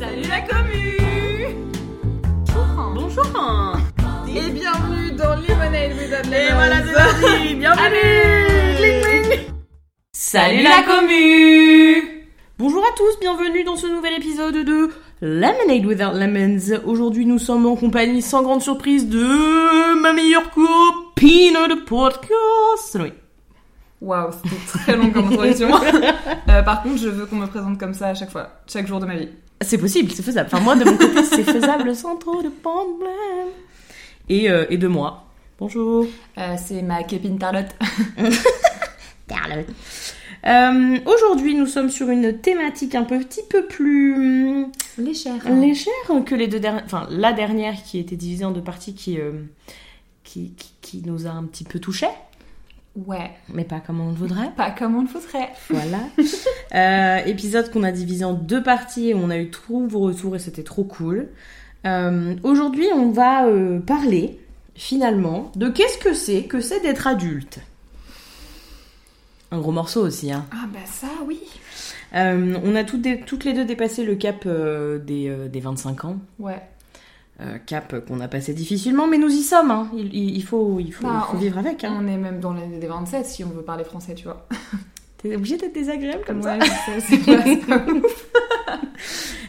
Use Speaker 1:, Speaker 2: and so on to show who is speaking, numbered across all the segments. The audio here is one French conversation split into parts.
Speaker 1: Salut la commu
Speaker 2: Bonjour
Speaker 1: Et bienvenue dans Lemonade with Lemons.
Speaker 2: Et voilà, c'est parti Bienvenue
Speaker 1: Allez
Speaker 2: Cling, cling.
Speaker 1: Salut la commu
Speaker 2: Bonjour à tous, bienvenue dans ce nouvel épisode de Lemonade Without Lemons. Aujourd'hui, nous sommes en compagnie, sans grande surprise, de ma meilleure copine de podcast. Oui.
Speaker 1: Waouh, c'était très long comme introduction. Euh, par contre, je veux qu'on me présente comme ça à chaque fois, chaque jour de ma vie.
Speaker 2: C'est possible, c'est faisable. Enfin, moi, de mon côté, c'est faisable sans trop de problèmes. Et, euh, et de moi. Bonjour.
Speaker 1: Euh, c'est ma copine Tarlotte.
Speaker 2: Carlotte. Euh, Aujourd'hui, nous sommes sur une thématique un petit peu plus
Speaker 1: Légère.
Speaker 2: légère que les deux dernières. Enfin, la dernière qui était divisée en deux parties qui, euh, qui, qui, qui nous a un petit peu touché,
Speaker 1: Ouais,
Speaker 2: mais pas comme on le voudrait.
Speaker 1: pas comme on le faudrait.
Speaker 2: Voilà. Euh, épisode qu'on a divisé en deux parties et on a eu trop vos retours et c'était trop cool. Euh, Aujourd'hui, on va euh, parler finalement de qu'est-ce que c'est que c'est d'être adulte. Un gros morceau aussi, hein.
Speaker 1: Ah bah ça, oui.
Speaker 2: On a toutes, des- toutes les deux dépassé le cap des, des 25 ans.
Speaker 1: Ouais.
Speaker 2: Euh, cap qu'on a passé difficilement, mais nous y sommes. Hein. Il, faut, il faut,
Speaker 1: Bah,
Speaker 2: il faut vivre avec. Hein.
Speaker 1: On est même dans l'année des 27 si on veut parler français, tu vois.
Speaker 2: T'es obligé d'être désagréable comme ça.
Speaker 1: ouais, c'est.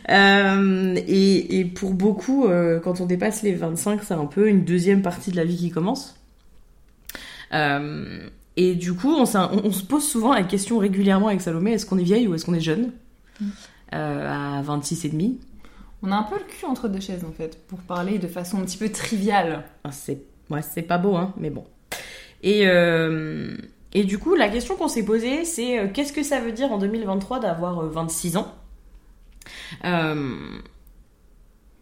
Speaker 2: Euh, et, et pour beaucoup, euh, quand on dépasse les 25, c'est un peu une deuxième partie de la vie qui commence. Euh, et du coup, on, s'in- on- on se pose souvent la question régulièrement avec Salomé est-ce qu'on est vieille ou est-ce qu'on est jeune?
Speaker 1: Mm.
Speaker 2: À 26 et demi.
Speaker 1: On a un peu le cul entre deux chaises en fait, pour parler de façon un petit peu triviale.
Speaker 2: Ah, c'est ouais, c'est pas beau, hein, mais bon. Et, euh, et du coup, la question qu'on s'est posée, c'est euh, qu'est-ce que ça veut dire en 2023 d'avoir euh, 26 ans? Euh,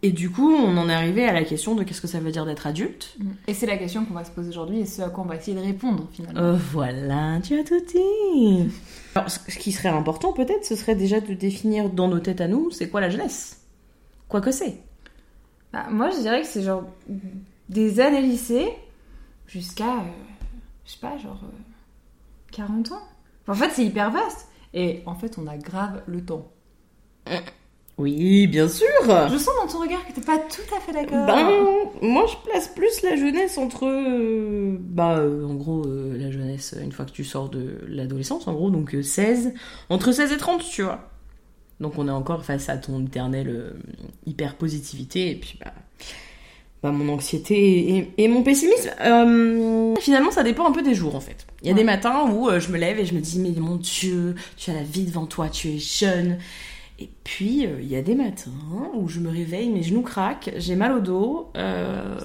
Speaker 2: Et du coup, on en est arrivé à la question de qu'est-ce que ça veut dire d'être adulte.
Speaker 1: Et c'est la question qu'on va se poser aujourd'hui et ce à quoi on va essayer de répondre finalement.
Speaker 2: Voilà, tu as tout dit. Alors, ce qui serait important peut-être, ce serait déjà de définir dans nos têtes à nous, c'est quoi la jeunesse? Quoi que c'est.
Speaker 1: Bah, moi je dirais que c'est genre des années lycée jusqu'à, euh, je sais pas, genre euh, 40 ans. Enfin, en fait c'est hyper vaste. Et en fait on a grave le temps.
Speaker 2: Oui, bien sûr
Speaker 1: Je sens dans ton regard que t'es pas tout à fait d'accord.
Speaker 2: Ben, moi je place plus la jeunesse entre. euh, bah, euh, en gros, euh, la jeunesse, une fois que tu sors de l'adolescence, en gros, donc euh, 16. Entre 16 et 30, tu vois. Donc on est encore face à ton éternel euh, hyper positivité, et puis bah. bah, mon anxiété et, et mon pessimisme. Euh, finalement, ça dépend un peu des jours en fait. Il y a
Speaker 1: Ouais.
Speaker 2: des matins où euh, je me lève et je me dis, mais mon Dieu, tu as la vie devant toi, tu es jeune. Et puis, euh, il y a des matins où je me réveille, mes genoux craquent, j'ai mal au dos, euh,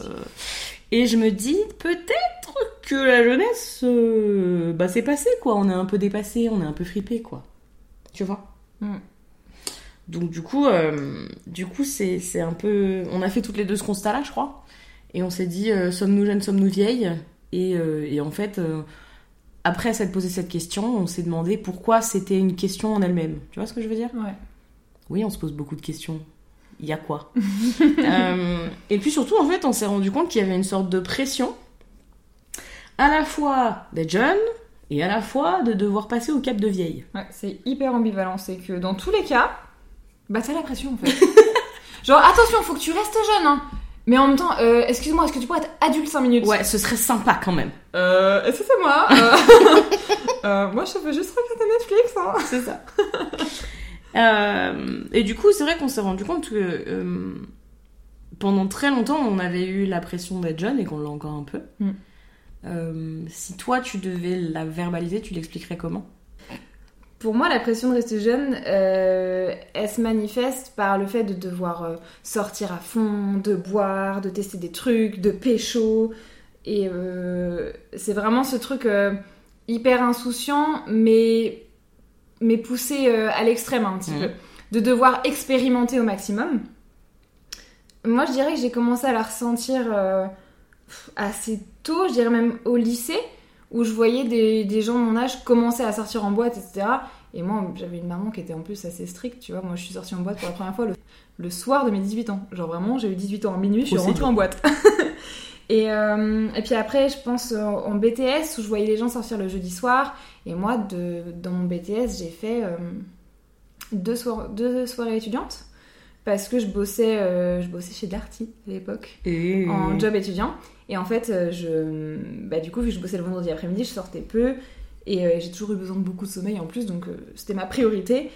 Speaker 2: et je me dis peut-être que la jeunesse, euh, bah c'est passé quoi, on est un peu dépassé, on est un peu fripé quoi. Tu vois?
Speaker 1: Mm.
Speaker 2: Donc du coup, euh, du coup c'est c'est un peu, on a fait toutes les deux ce constat-là, je crois, et on s'est dit euh, sommes-nous jeunes, sommes-nous vieilles? Et, euh, et en fait. après s'être posé cette question, on s'est demandé pourquoi c'était une question en elle-même. Tu vois ce que je veux dire?
Speaker 1: Ouais.
Speaker 2: oui, on se pose beaucoup de questions. Il y a quoi? Et puis surtout, en fait, on s'est rendu compte qu'il y avait une sorte de pression, à la fois d'être jeune et à la fois de devoir passer au cap de vieille.
Speaker 1: Ouais, c'est hyper ambivalent. C'est que dans tous les cas, bah t'as la pression en fait. Genre attention, faut que tu restes jeune, hein. Mais en même temps, euh, excuse-moi, est-ce que tu pourrais être adulte 5 minutes?
Speaker 2: Ouais, ce serait sympa quand même.
Speaker 1: Euh, est-ce que c'est moi? Euh, euh, Moi, je veux juste regarder Netflix, hein.
Speaker 2: C'est ça. Et du coup, c'est vrai qu'on s'est rendu compte que pendant très longtemps, on avait eu la pression d'être jeune et qu'on l'a encore un peu.
Speaker 1: Mm.
Speaker 2: Si toi, tu devais la verbaliser, tu l'expliquerais comment?
Speaker 1: Pour moi, la pression de rester jeune, euh, elle se manifeste par le fait de devoir euh, sortir à fond, de boire, de tester des trucs, de pécho. Et euh, c'est vraiment ce truc euh, hyper insouciant, mais, mais poussé à l'extrême un petit
Speaker 2: Mhm.
Speaker 1: peu. De devoir expérimenter au maximum. Moi, je dirais que j'ai commencé à la ressentir assez tôt, je dirais même au lycée, où je voyais des, des gens de mon âge commencer à sortir en boîte, etc. Et moi, j'avais une maman qui était en plus assez stricte, tu vois. Moi, je suis sortie en boîte pour la première fois le, le soir de mes 18 ans. Genre vraiment, j'ai eu 18 ans en minuit, je suis rentrée en boîte. et, euh, et puis après, je pense euh, en BTS, où je voyais les gens sortir le jeudi soir. Et moi, de, dans mon BTS, j'ai fait euh, deux, soir- deux soirées étudiantes. parce que je bossais, euh, je bossais chez Darty à l'époque,
Speaker 2: Et...
Speaker 1: en job étudiant. Et en fait, je, bah, du coup, vu que je bossais le vendredi après-midi, je sortais peu. Et euh, j'ai toujours eu besoin de beaucoup de sommeil en plus, donc euh, c'était ma priorité.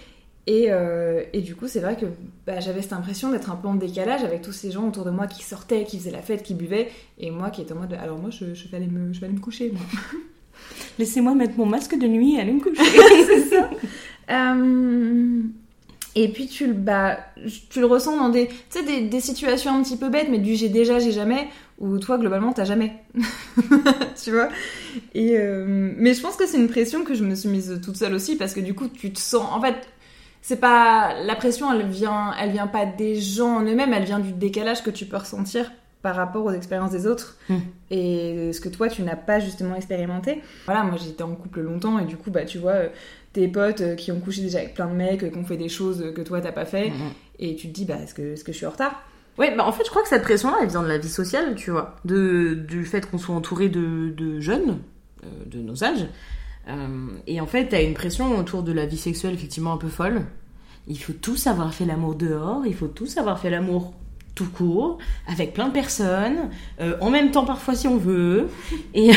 Speaker 1: Et, euh, et du coup, c'est vrai que bah, j'avais cette impression d'être un peu en décalage avec tous ces gens autour de moi qui sortaient, qui faisaient la fête, qui buvaient. Et moi qui étais en mode, alors moi, je, je vais, aller me, je vais aller me coucher. Moi.
Speaker 2: Laissez-moi mettre mon masque de nuit et aller me coucher.
Speaker 1: c'est ça. Et puis tu, le- bah, tu le ressens dans des, des, des situations un petit peu bêtes, mais du j'ai déjà, j'ai jamais, où toi globalement t'as jamais. tu vois? Et euh, Mais je pense que c'est une pression que je me suis mise toute seule aussi, parce que du coup tu te sens. En fait, c'est pas. La pression elle vient, elle vient pas des gens en eux-mêmes, elle vient du décalage que tu peux ressentir par rapport aux expériences des autres
Speaker 2: Mm.
Speaker 1: et ce que toi tu n'as pas justement expérimenté. Voilà, moi j'étais en couple longtemps et du coup, bah tu vois, euh, tes potes euh, qui ont couché déjà avec plein de mecs, qui ont fait des choses que toi t'as pas fait,
Speaker 2: Mhm.
Speaker 1: et tu te dis, bah est-ce que, est-ce que je suis en retard?
Speaker 2: Ouais, bah en fait, je crois que cette pression-là, elle vient de la vie sociale, tu vois. De, du fait qu'on soit entouré de, de jeunes, euh, de nos âges. Euh, et en fait, t'as une pression autour de la vie sexuelle, effectivement, un peu folle. Il faut tous avoir fait l'amour dehors, il faut tous avoir fait l'amour tout court, avec plein de personnes, euh, en même temps parfois si on veut. Et,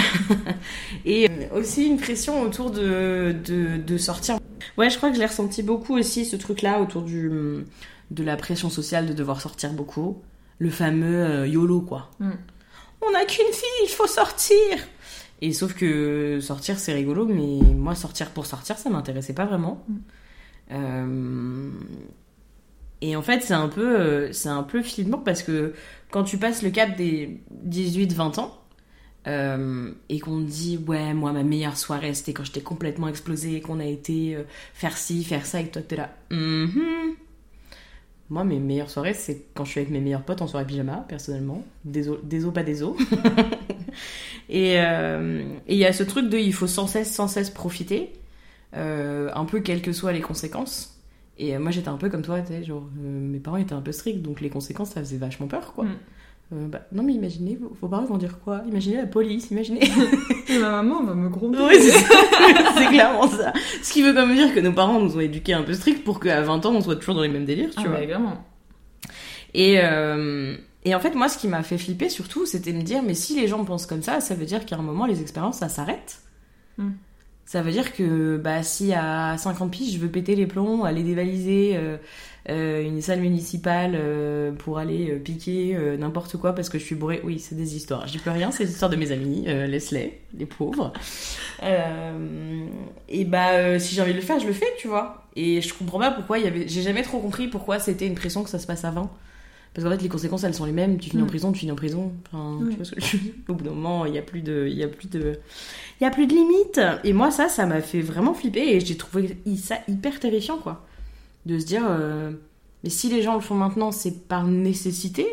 Speaker 2: et aussi une pression autour de, de, de sortir. Ouais, je crois que je l'ai ressenti beaucoup aussi, ce truc-là, autour du de la pression sociale de devoir sortir beaucoup. Le fameux euh, YOLO, quoi.
Speaker 1: Mm.
Speaker 2: On n'a qu'une fille, il faut sortir Et sauf que sortir, c'est rigolo, mais moi, sortir pour sortir, ça m'intéressait pas vraiment.
Speaker 1: Mm.
Speaker 2: Euh, Et en fait, c'est un peu, euh, c'est un peu flippant parce que quand tu passes le cap des 18-20 ans, euh, et qu'on te dit ouais moi ma meilleure soirée c'était quand j'étais complètement explosée qu'on a été euh, faire ci faire ça et toi t'es là Mhm. Moi mes meilleures soirées c'est quand je suis avec mes meilleurs potes en soirée pyjama personnellement. Des os pas et euh, et il y a ce truc de il faut sans cesse sans cesse profiter euh, un peu quelles que soient les conséquences. Et euh, moi j'étais un peu comme toi tu sais genre mes parents étaient un peu stricts donc les conséquences ça faisait vachement peur quoi.
Speaker 1: Mm.
Speaker 2: Euh, bah, non mais imaginez, vos, parents vont dire quoi? Imaginez la police, imaginez.
Speaker 1: Ma maman va me gronder.
Speaker 2: oui, c'est clairement ça. Ce qui veut quand même dire que nos parents nous ont éduqués un peu stricts pour qu'à 20 ans on soit toujours dans les mêmes délires, tu
Speaker 1: Ah,
Speaker 2: vois.
Speaker 1: bah, vraiment.
Speaker 2: Et, euh, et en fait, moi, ce qui m'a fait flipper surtout, c'était me dire, mais si les gens pensent comme ça, ça veut dire qu'à un moment, les expériences, ça s'arrête.
Speaker 1: Mm.
Speaker 2: Ça veut dire que bah, si à 50 piges, je veux péter les plombs, aller dévaliser euh, euh, une salle municipale euh, pour aller piquer n'importe quoi parce que je suis bourrée, oui, c'est des histoires. J'y peux rien, c'est les histoires de mes amis, laisse-les, les pauvres. Et bah, si j'ai envie de le faire, je le fais, tu vois. Et je comprends pas pourquoi. J'ai jamais trop compris pourquoi c'était une pression que ça se passe avant. Parce qu'en fait, les conséquences, elles sont les mêmes. Tu finis en
Speaker 1: Mm.
Speaker 2: prison, tu finis en prison. Enfin,
Speaker 1: Oui.
Speaker 2: tu vois ce que je veux dire Au bout d'un moment, il n'y a plus de, il y a plus de, il y a plus de limites. Et moi, ça, ça m'a fait vraiment flipper et j'ai trouvé ça hyper terrifiant, quoi. De se dire, euh, mais si les gens le font maintenant, c'est par nécessité.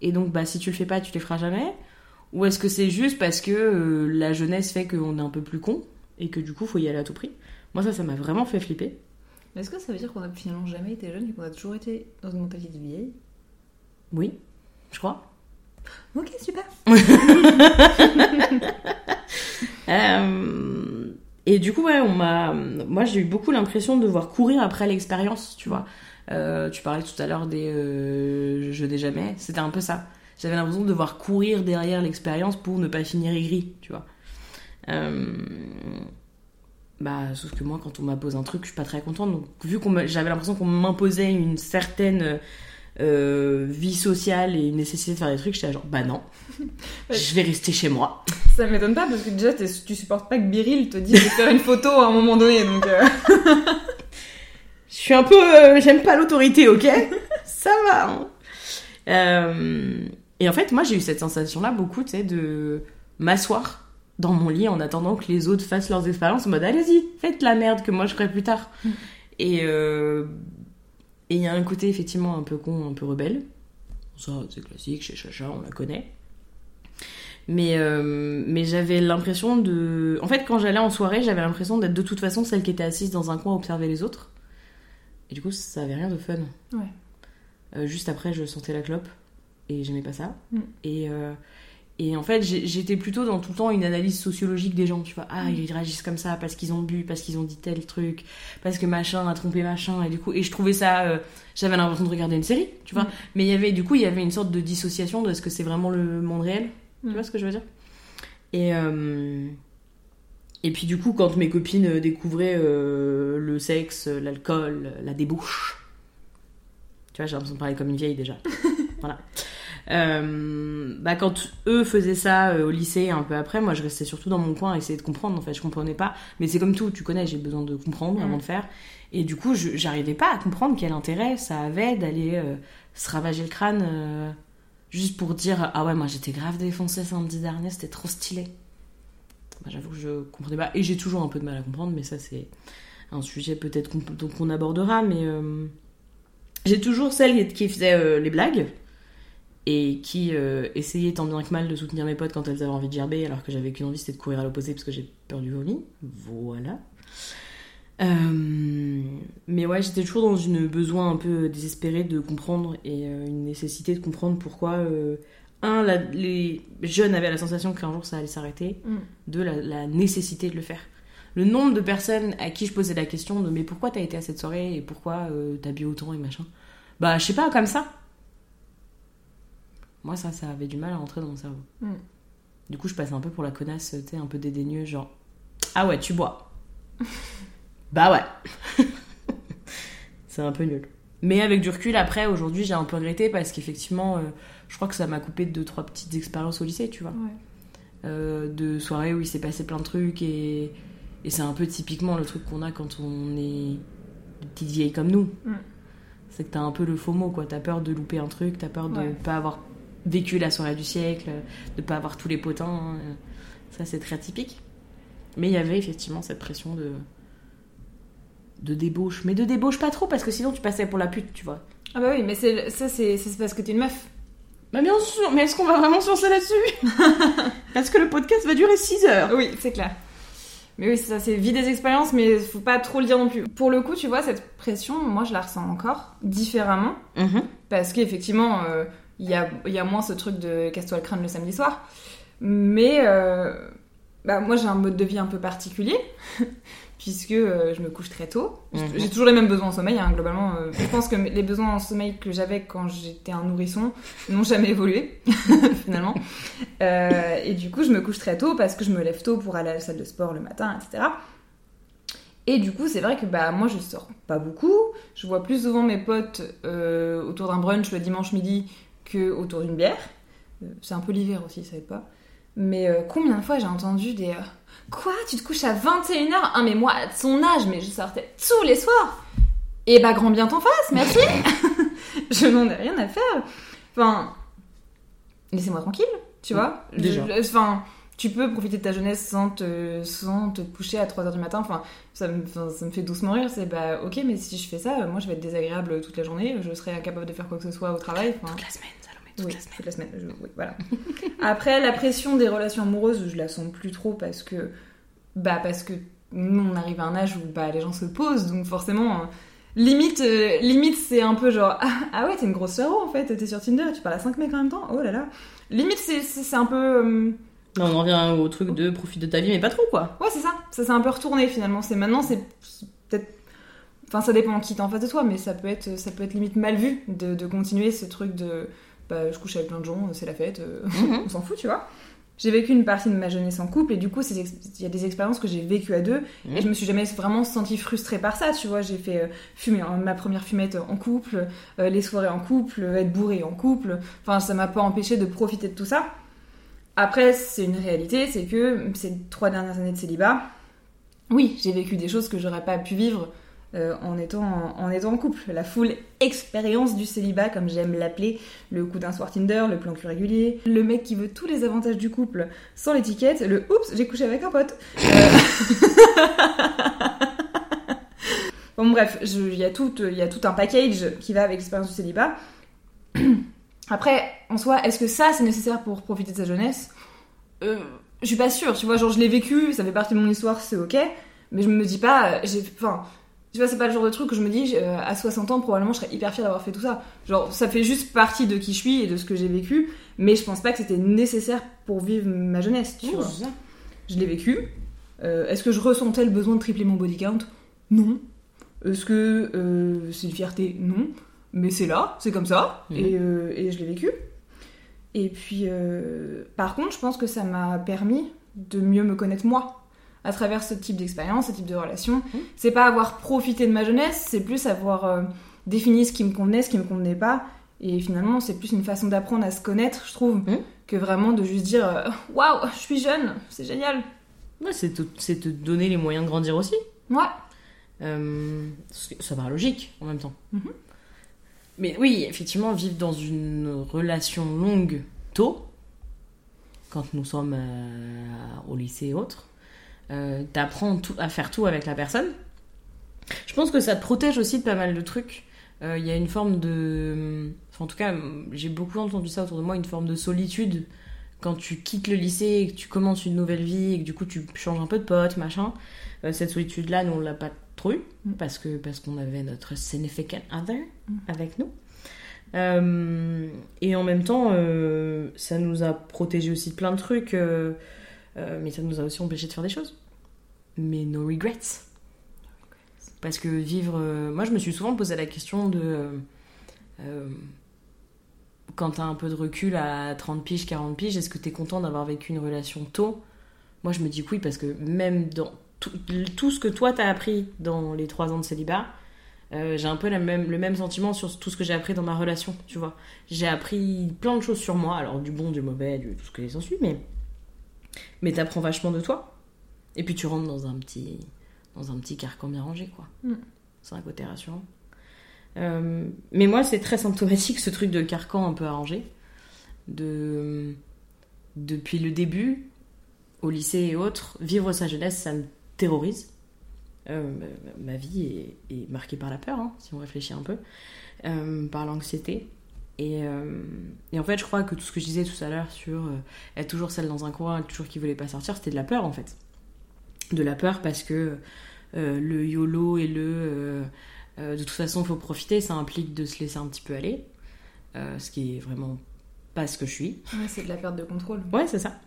Speaker 2: Et donc, bah, si tu le fais pas, tu les feras jamais. Ou est-ce que c'est juste parce que euh, la jeunesse fait qu'on est un peu plus con et que du coup, faut y aller à tout prix? Moi, ça, ça m'a vraiment fait flipper.
Speaker 1: Mais est-ce que ça veut dire qu'on a finalement jamais été jeune et qu'on a toujours été dans une mentalité de vieille?
Speaker 2: Oui, je crois.
Speaker 1: Ok, super.
Speaker 2: Euh, et du coup, ouais, on m'a. Moi, j'ai eu beaucoup l'impression de devoir courir après l'expérience, tu vois. Euh, tu parlais tout à l'heure des euh, jeux des jamais. C'était un peu ça. J'avais l'impression de devoir courir derrière l'expérience pour ne pas finir aigri, tu vois. Bah, sauf que moi, quand on m'impose un truc, je suis pas très contente. Donc, vu qu'on j'avais l'impression qu'on m'imposait une certaine euh, vie sociale et une nécessité de faire des trucs, j'étais genre, bah non, je vais rester chez moi.
Speaker 1: Ça m'étonne pas parce que déjà tu supportes pas que Biril te dise de faire une photo à un moment donné donc. euh,
Speaker 2: Je suis un peu. euh, J'aime pas l'autorité, ok? Ça va. hein. Et en fait, moi, j'ai eu cette sensation-là beaucoup, tu sais, de m'asseoir dans mon lit en attendant que les autres fassent leurs expériences en mode allez-y, faites la merde que moi je ferai plus tard.
Speaker 1: Mm.
Speaker 2: Et euh, et il y a un côté effectivement un peu con, un peu rebelle. Ça, c'est classique, chez Chacha, on la connaît. Mais, euh, mais j'avais l'impression de. En fait, quand j'allais en soirée, j'avais l'impression d'être de toute façon celle qui était assise dans un coin à observer les autres. Et du coup, ça avait rien de fun.
Speaker 1: Ouais.
Speaker 2: Euh, juste après, je sentais la clope et j'aimais pas ça.
Speaker 1: Mm.
Speaker 2: Et, euh, Et en fait, j'étais plutôt dans tout le temps une analyse sociologique des gens, tu vois. Ah, ils réagissent comme ça parce qu'ils ont bu, parce qu'ils ont dit tel truc, parce que machin a trompé machin, et du coup, et je trouvais ça, euh, j'avais l'impression de regarder une série, tu vois.
Speaker 1: Mm.
Speaker 2: Mais il y avait, du coup, il y avait une sorte de dissociation de est-ce que c'est vraiment le monde réel,
Speaker 1: Mm.
Speaker 2: tu vois ce que je veux dire? Et euh, et puis du coup, quand mes copines euh, découvraient euh, le sexe, l'alcool, la débauche, tu vois, j'ai l'impression de parler comme une vieille déjà. voilà. Euh, bah quand eux faisaient ça euh, au lycée un peu après, moi je restais surtout dans mon coin à essayer de comprendre. En fait, je comprenais pas. Mais c'est comme tout, tu connais, j'ai besoin de comprendre avant de faire. Et du coup, je- j'arrivais pas à comprendre quel intérêt ça avait d'aller euh, se ravager le crâne juste pour dire ah ouais, moi j'étais grave défoncée samedi dernier, c'était trop stylé. Bah, J'avoue que je comprenais pas. Et j'ai toujours un peu de mal à comprendre, mais ça c'est un sujet peut-être qu'on abordera. Mais j'ai toujours celle qui faisait les blagues et qui euh, essayait tant bien que mal de soutenir mes potes quand elles avaient envie de gerber, alors que j'avais qu'une envie, c'était de courir à l'opposé parce que j'ai peur du vomi. Voilà. Euh, mais ouais, j'étais toujours dans une besoin un peu désespéré de comprendre et euh, une nécessité de comprendre pourquoi, euh, un, la- les jeunes avaient la sensation qu'un jour ça allait s'arrêter,
Speaker 1: Mm.
Speaker 2: deux, la, la nécessité de le faire. Le nombre de personnes à qui je posais la question de mais pourquoi t'as été à cette soirée et pourquoi t'as bu autant et machin, bah je sais pas, comme ça. Moi, ça, ça avait du mal à rentrer dans mon cerveau.
Speaker 1: Mm.
Speaker 2: Du coup, je passais un peu pour la connasse, tu sais, un peu dédaigneuse, genre Ah ouais, tu bois. bah ouais. C'est un peu nul. Mais avec du recul, après, aujourd'hui, j'ai un peu regretté parce qu'effectivement, euh, je crois que ça m'a coupé de deux, trois petites expériences au lycée, tu vois.
Speaker 1: Ouais.
Speaker 2: Euh, de soirées où il s'est passé plein de trucs et, et c'est un peu typiquement le truc qu'on a quand on est des petites vieilles comme nous.
Speaker 1: Mm.
Speaker 2: C'est que t'as un peu le faux mot, quoi. T'as peur de louper un truc, t'as peur de
Speaker 1: Ouais.
Speaker 2: pas avoir vécu la soirée du siècle, de pas avoir tous les potins. hein. Ça, c'est très typique. Mais il y avait effectivement cette pression de de débauche. Mais de débauche pas trop, parce que sinon tu passais pour la pute, tu vois.
Speaker 1: Ah bah oui, mais c'est ça c'est c'est parce que t'es une meuf.
Speaker 2: Bah bien sûr, mais est-ce qu'on va vraiment se lancer là-dessus? Parce que le podcast va durer 6 heures.
Speaker 1: Oui, c'est clair. Mais oui, c'est ça, c'est vie des expériences, mais faut pas trop le dire non plus. Pour le coup, tu vois, cette pression, moi, je la ressens encore différemment.
Speaker 2: Mhm.
Speaker 1: Parce qu'effectivement, euh, il y, a, y a moins ce truc de casse-toi le crâne le samedi soir. Mais euh, bah, moi, j'ai un mode de vie un peu particulier, puisque euh, je me couche très tôt.
Speaker 2: Mhm.
Speaker 1: J'ai toujours les mêmes besoins en sommeil, hein, globalement. euh, je pense que les besoins en sommeil que j'avais quand j'étais un nourrisson n'ont jamais évolué, finalement. Et du coup, je me couche très tôt parce que je me lève tôt pour aller à la salle de sport le matin, etc. Et du coup, c'est vrai que bah, moi, je sors pas beaucoup. Je vois plus souvent mes potes euh, autour d'un brunch le dimanche midi que autour d'une bière. Euh, c'est un peu l'hiver aussi, ça aide pas. Mais euh, combien de fois j'ai entendu des... euh, Quoi? Tu te couches à 21h Ah mais moi, à son âge, mais je sortais tous les soirs Et bah grand bien t'en fasses, merci Je n'en ai rien à faire. Enfin... Laissez-moi tranquille, tu vois Je-
Speaker 2: Déjà.
Speaker 1: je- Enfin... Tu peux profiter de ta jeunesse sans te, sans te coucher à 3h du matin. Enfin, ça me, ça me fait doucement rire. C'est bah ok, mais si je fais ça, moi je vais être désagréable toute la journée. Je serai incapable de faire quoi que ce soit au travail. Enfin,
Speaker 2: Toute la semaine, Salomé, toute
Speaker 1: oui,
Speaker 2: la semaine.
Speaker 1: toute la semaine. je- oui, voilà. Après, la pression des relations amoureuses, je la sens plus trop parce que, bah, parce que nous, on arrive à un âge où bah, les gens se posent, donc forcément, euh, limite, euh, limite, c'est un peu genre, ah, ah ouais, t'es une grosse sœur en fait, t'es sur Tinder, tu parles à 5 mecs en même temps, oh là là. Limite, c'est- un peu. euh,
Speaker 2: On en revient au truc de profite de ta vie, mais pas trop, quoi.
Speaker 1: Ouais, c'est ça. Ça s'est un peu retourné finalement. C'est maintenant, c'est peut-être. Enfin, ça dépend qui t'es en face de toi, mais ça peut être, ça peut être limite mal vu de, de continuer ce truc de. Bah, je couche avec plein de gens, c'est la fête, euh,
Speaker 2: Mhm.
Speaker 1: on s'en fout, tu vois. J'ai vécu une partie de ma jeunesse en couple et du coup, il y a des expériences que j'ai vécues à deux
Speaker 2: Mhm.
Speaker 1: et je me suis jamais vraiment sentie frustrée par ça, tu vois. J'ai fait euh, fumer ma première fumette en couple, euh, les soirées en couple, être bourré en couple. Enfin, ça m'a pas empêché de profiter de tout ça. Après, c'est une réalité, c'est que ces trois dernières années de célibat, oui, j'ai vécu des choses que j'aurais pas pu vivre euh, en, étant, en étant en couple. La full expérience du célibat, comme j'aime l'appeler, le coup d'un soir Tinder, le plan cul régulier, le mec qui veut tous les avantages du couple sans l'étiquette, le oups, j'ai couché avec un pote. Euh, bon, bref, il y, il y a tout un package qui va avec l'expérience du célibat. Après, en soi, est-ce que ça c'est nécessaire pour profiter de sa jeunesse? Euh, Je suis pas sûre, tu vois, genre je l'ai vécu, ça fait partie de mon histoire, c'est ok, mais je me dis pas, euh, j'ai, enfin, Tu vois, c'est pas le genre de truc que je me dis, euh, à 60 ans, probablement, je serais hyper fière d'avoir fait tout ça. Genre, ça fait juste partie de qui je suis et de ce que j'ai vécu, mais je pense pas que c'était nécessaire pour vivre ma jeunesse, tu
Speaker 2: Oh,
Speaker 1: vois.
Speaker 2: ça.
Speaker 1: Je l'ai vécu. Euh, Est-ce que je ressentais le besoin de tripler mon body count? Non. Est-ce que euh, c'est une fierté? Non. Mais c'est là, c'est comme ça, et, euh, et je l'ai vécu. Et puis, euh, par contre, je pense que ça m'a permis de mieux me connaître moi à travers ce type d'expérience, ce type de relation.
Speaker 2: Mhm.
Speaker 1: C'est pas avoir profité de ma jeunesse, c'est plus avoir euh, défini ce qui me convenait, ce qui me convenait pas. Et finalement, c'est plus une façon d'apprendre à se connaître, je trouve,
Speaker 2: Mhm.
Speaker 1: que vraiment de juste dire Waouh, je suis jeune, c'est génial.
Speaker 2: Ouais, c'est te, donner les moyens de grandir aussi.
Speaker 1: Ouais.
Speaker 2: Ça paraît logique en même temps. Mais oui, effectivement, vivre dans une relation longue tôt, quand nous sommes euh, au lycée et autres, euh, t'apprends à faire tout avec la personne. Je pense que ça te protège aussi de pas mal de trucs. Euh, Il y a une forme de. en tout cas, j'ai beaucoup entendu ça autour de moi, une forme de solitude quand tu quittes le lycée et que tu commences une nouvelle vie et que du coup tu changes un peu de pote, machin. Euh, cette solitude-là, nous, on l'a pas trop eu
Speaker 1: Mm.
Speaker 2: parce que parce qu'on avait notre significant other
Speaker 1: Mm.
Speaker 2: avec nous. Euh, et en même temps, euh, ça nous a protégé aussi de plein de trucs, euh, mais ça nous a aussi empêché de faire des choses. Mais no regrets. Parce que vivre. moi, je me suis souvent posé la question de. quand t'as un peu de recul à 30 piges, 40 piges, est-ce que t'es content d'avoir vécu une relation tôt? Moi, je me dis que oui, parce que même dans tout, tout ce que toi t'as appris dans les 3 ans de célibat, euh, j'ai un peu la même, le même sentiment sur tout ce que j'ai appris dans ma relation, tu vois. J'ai appris plein de choses sur moi, alors du bon, du mauvais, du, tout ce que s'en suit, mais, mais t'apprends vachement de toi. Et puis tu rentres dans un petit, dans un petit carcan bien rangé, quoi.
Speaker 1: Mm.
Speaker 2: C'est un côté rassurant. Euh, mais moi, c'est très symptomatique ce truc de carcan un peu arrangé. De, depuis le début, au lycée et autres, vivre sa jeunesse, ça me terrorise. Euh, ma, vie est, est marquée par la peur, hein, si on réfléchit un peu, euh, par l'anxiété. Et, euh, et en fait, je crois que tout ce que je disais tout à l'heure sur être toujours seule dans un coin, toujours qui voulait pas sortir, c'était de la peur en fait. De la peur parce que le YOLO et le de toute façon, il faut profiter, ça implique de se laisser un petit peu aller, ce qui est vraiment pas ce que je suis.
Speaker 1: Ouais, c'est de la perte de contrôle.
Speaker 2: Ouais, c'est ça.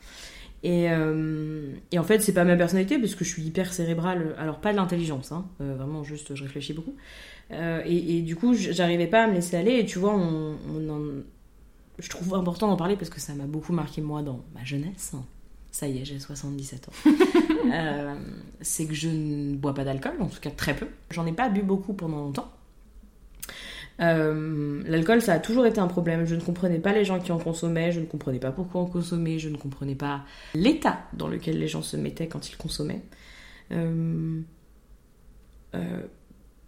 Speaker 2: Et, euh, et en fait, c'est pas ma personnalité parce que je suis hyper cérébrale. Alors, pas de l'intelligence, hein, euh, vraiment, juste je réfléchis beaucoup. Euh, et, et du coup, j'arrivais pas à me laisser aller. Et tu vois, on, on en- je trouve important d'en parler parce que ça m'a beaucoup marqué, moi, dans ma jeunesse. Ça y est, j'ai 77 ans. C'est que je ne bois pas d'alcool, en tout cas très peu. J'en ai pas bu beaucoup pendant longtemps. Euh, L'alcool, ça a toujours été un problème. Je ne comprenais pas les gens qui en consommaient, je ne comprenais pas pourquoi en consommer, je ne comprenais pas l'état dans lequel les gens se mettaient quand ils consommaient. Euh, euh,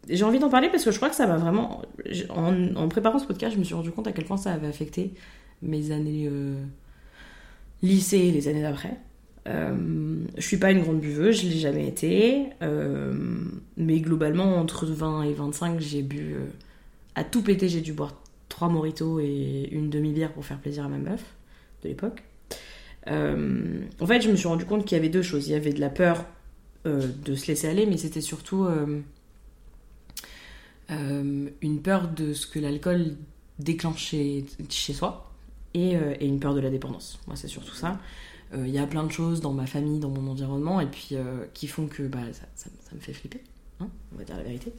Speaker 2: J'ai envie d'en parler parce que je crois que ça m'a vraiment. En, préparant ce podcast, je me suis rendu compte à quel point ça avait affecté mes années lycée et les années d'après. Euh, je suis pas une grande buveuse, je l'ai jamais été, mais globalement entre 20 et 25 j'ai bu à tout péter, j'ai dû boire trois mojitos et une demi-bière pour faire plaisir à ma meuf de l'époque. Euh, en fait, je me suis rendu compte qu'il y avait deux choses. Il y avait de la peur euh, de se laisser aller, mais c'était surtout euh, une peur de ce que l'alcool déclenche chez, soi et, une peur de la dépendance. Moi, c'est surtout ça. Il y a plein de choses dans ma famille, dans mon environnement, et puis qui font que bah, ça me fait flipper. Hein, on va dire la vérité.